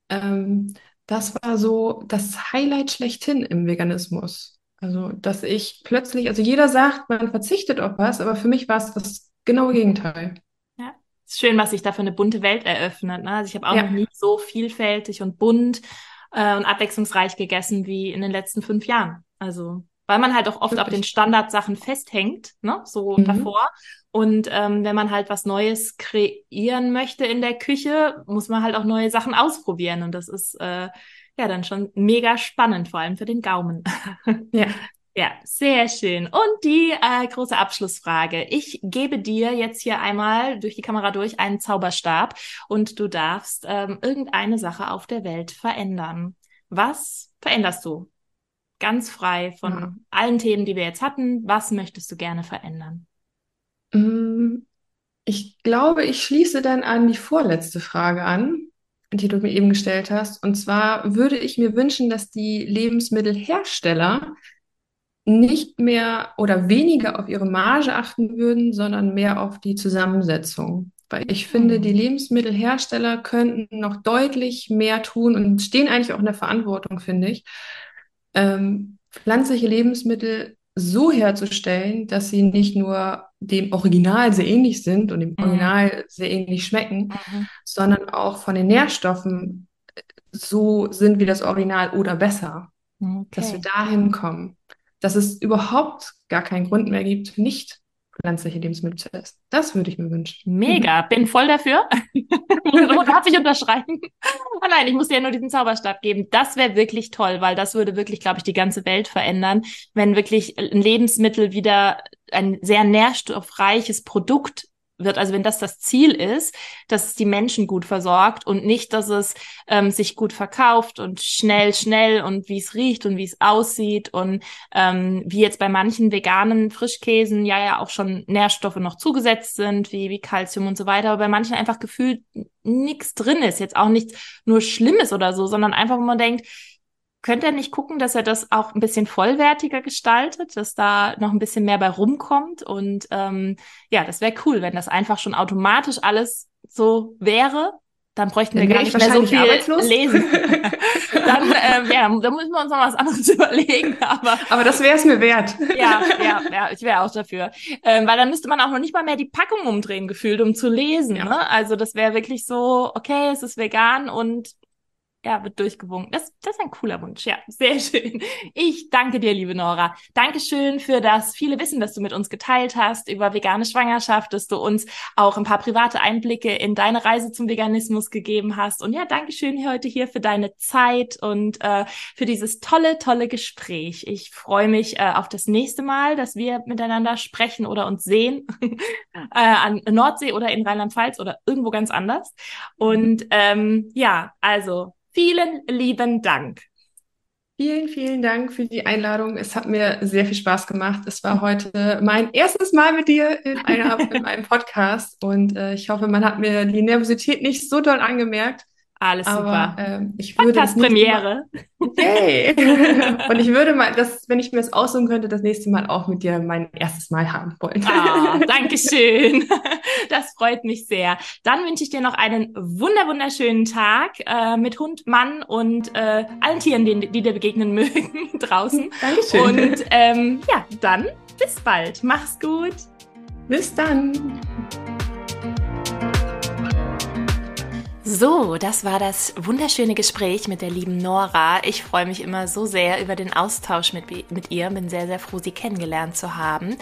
Ähm, das war so das Highlight schlechthin im Veganismus. Also, dass ich plötzlich, also jeder sagt, man verzichtet auf was, aber für mich war es das genaue Gegenteil. Ja, ist schön, was sich da für eine bunte Welt eröffnet. Ne? Also ich habe auch ja. noch nie so vielfältig und bunt äh, und abwechslungsreich gegessen wie in den letzten fünf Jahren. Also weil man halt auch oft Wirklich? auf den Standardsachen festhängt, ne, so mhm. davor. Und ähm, wenn man halt was Neues kreieren möchte in der Küche, muss man halt auch neue Sachen ausprobieren. Und das ist äh, ja dann schon mega spannend, vor allem für den Gaumen. Ja. Ja, sehr schön. Und die äh, große Abschlussfrage. Ich gebe dir jetzt hier einmal durch die Kamera durch einen Zauberstab und du darfst ähm, irgendeine Sache auf der Welt verändern. Was veränderst du? Ganz frei von ja. allen Themen, die wir jetzt hatten. Was möchtest du gerne verändern? Mm, ich glaube, ich schließe dann an die vorletzte Frage an, die du mir eben gestellt hast. Und zwar würde ich mir wünschen, dass die Lebensmittelhersteller nicht mehr oder weniger auf ihre Marge achten würden, sondern mehr auf die Zusammensetzung. Weil ich finde, die mhm. Lebensmittelhersteller könnten noch deutlich mehr tun und stehen eigentlich auch in der Verantwortung, finde ich, ähm, pflanzliche Lebensmittel so herzustellen, dass sie nicht nur dem Original sehr ähnlich sind und dem mhm. Original sehr ähnlich schmecken, mhm. sondern auch von den Nährstoffen so sind wie das Original oder besser. Okay. Dass wir dahin kommen dass es überhaupt gar keinen Grund mehr gibt, nicht pflanzliche Lebensmittel zu essen. Das würde ich mir wünschen. Mega, bin voll dafür. Darf ich unterschreiben? Oh nein, ich muss dir ja nur diesen Zauberstab geben. Das wäre wirklich toll, weil das würde wirklich, glaube ich, die ganze Welt verändern, wenn wirklich ein Lebensmittel wieder ein sehr nährstoffreiches Produkt wird, also wenn das das Ziel ist, dass es die Menschen gut versorgt und nicht, dass es ähm, sich gut verkauft und schnell, schnell und wie es riecht und wie es aussieht und ähm, wie jetzt bei manchen veganen Frischkäsen ja ja auch schon Nährstoffe noch zugesetzt sind, wie wie Calcium und so weiter, aber bei manchen einfach gefühlt nichts drin ist, jetzt auch nichts nur Schlimmes oder so, sondern einfach, wo man denkt, könnte er nicht gucken, dass er das auch ein bisschen vollwertiger gestaltet, dass da noch ein bisschen mehr bei rumkommt? Und ähm, ja, das wäre cool, wenn das einfach schon automatisch alles so wäre. Dann bräuchten wir gar nicht mehr so viel arbeitslos. lesen. dann, ähm, ja, da müssen wir uns noch was anderes überlegen. Aber, aber das wäre es mir wert. ja, ja, ja, ich wäre auch dafür. Ähm, weil dann müsste man auch noch nicht mal mehr die Packung umdrehen gefühlt, um zu lesen. Ja. Ne? Also das wäre wirklich so, okay, es ist vegan und ja, wird durchgewunken. Das, das ist ein cooler Wunsch. Ja, sehr schön. Ich danke dir, liebe Nora. Dankeschön für das viele Wissen, das du mit uns geteilt hast über vegane Schwangerschaft, dass du uns auch ein paar private Einblicke in deine Reise zum Veganismus gegeben hast. Und ja, Dankeschön heute hier für deine Zeit und äh, für dieses tolle, tolle Gespräch. Ich freue mich äh, auf das nächste Mal, dass wir miteinander sprechen oder uns sehen äh, an Nordsee oder in Rheinland-Pfalz oder irgendwo ganz anders. Und ähm, ja, also Vielen lieben Dank. Vielen, vielen Dank für die Einladung. Es hat mir sehr viel Spaß gemacht. Es war heute mein erstes Mal mit dir in, einer, in einem Podcast und äh, ich hoffe, man hat mir die Nervosität nicht so doll angemerkt. Alles Aber, super. Ähm, ich würde Podcast Premiere. Yay! Und ich würde mal, das, wenn ich mir das aussuchen könnte, das nächste Mal auch mit dir mein erstes Mal haben wollen. Ah, danke schön. Das freut mich sehr. Dann wünsche ich dir noch einen wunder wunderschönen Tag äh, mit Hund, Mann und äh, allen Tieren, die, die dir begegnen mögen draußen. Dankeschön. Und ähm, ja, dann bis bald. Mach's gut. Bis dann. So, das war das wunderschöne Gespräch mit der lieben Nora. Ich freue mich immer so sehr über den Austausch mit, mit ihr. Bin sehr, sehr froh, sie kennengelernt zu haben.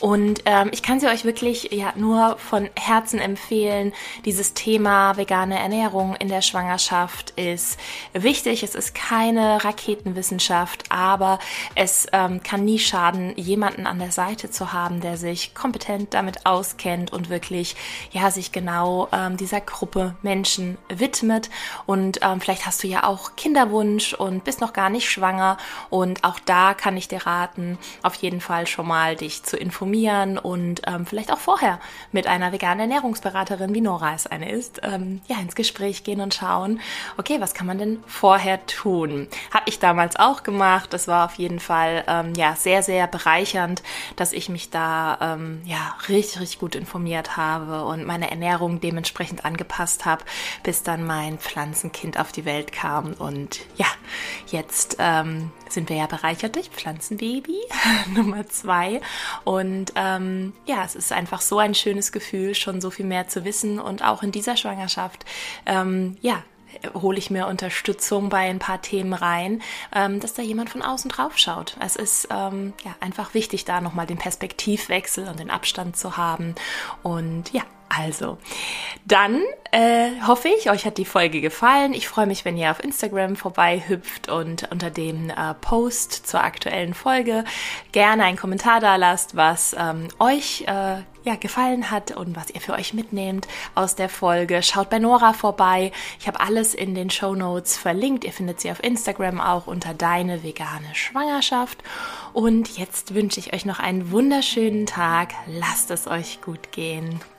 Und ähm, ich kann sie euch wirklich ja nur von Herzen empfehlen. Dieses Thema vegane Ernährung in der Schwangerschaft ist wichtig. Es ist keine Raketenwissenschaft, aber es ähm, kann nie schaden, jemanden an der Seite zu haben, der sich kompetent damit auskennt und wirklich ja sich genau ähm, dieser Gruppe Menschen Menschen widmet. Und ähm, vielleicht hast du ja auch Kinderwunsch und bist noch gar nicht schwanger. Und auch da kann ich dir raten, auf jeden Fall schon mal dich zu informieren und ähm, vielleicht auch vorher mit einer veganen Ernährungsberaterin, wie Nora es eine ist, ähm, ja, ins Gespräch gehen und schauen, okay, was kann man denn vorher tun? Habe ich damals auch gemacht. Das war auf jeden Fall ähm, ja sehr, sehr bereichernd, dass ich mich da ähm, ja richtig, richtig gut informiert habe und meine Ernährung dementsprechend angepasst habe, bis dann mein Pflanzenkind auf die Welt kam. Und ja, jetzt ähm, sind wir ja bereichert durch Pflanzenbaby Nummer zwei. Und ähm, ja, es ist einfach so ein schönes Gefühl, schon so viel mehr zu wissen. Und auch in dieser Schwangerschaft, ähm, ja, hole ich mir Unterstützung bei ein paar Themen rein, ähm, dass da jemand von außen drauf schaut. Es ist ähm, ja einfach wichtig, da nochmal den Perspektivwechsel und den Abstand zu haben. Und ja, Also, dann äh, hoffe ich, euch hat die Folge gefallen. Ich freue mich, wenn ihr auf Instagram vorbei hüpft und unter dem äh, Post zur aktuellen Folge gerne einen Kommentar da lasst, was ähm, euch äh, ja, gefallen hat und was ihr für euch mitnehmt aus der Folge. Schaut bei Nora vorbei. Ich habe alles in den Show Notes verlinkt. Ihr findet sie auf Instagram auch unter Deine vegane Schwangerschaft. Und jetzt wünsche ich euch noch einen wunderschönen Tag. Lasst es euch gut gehen.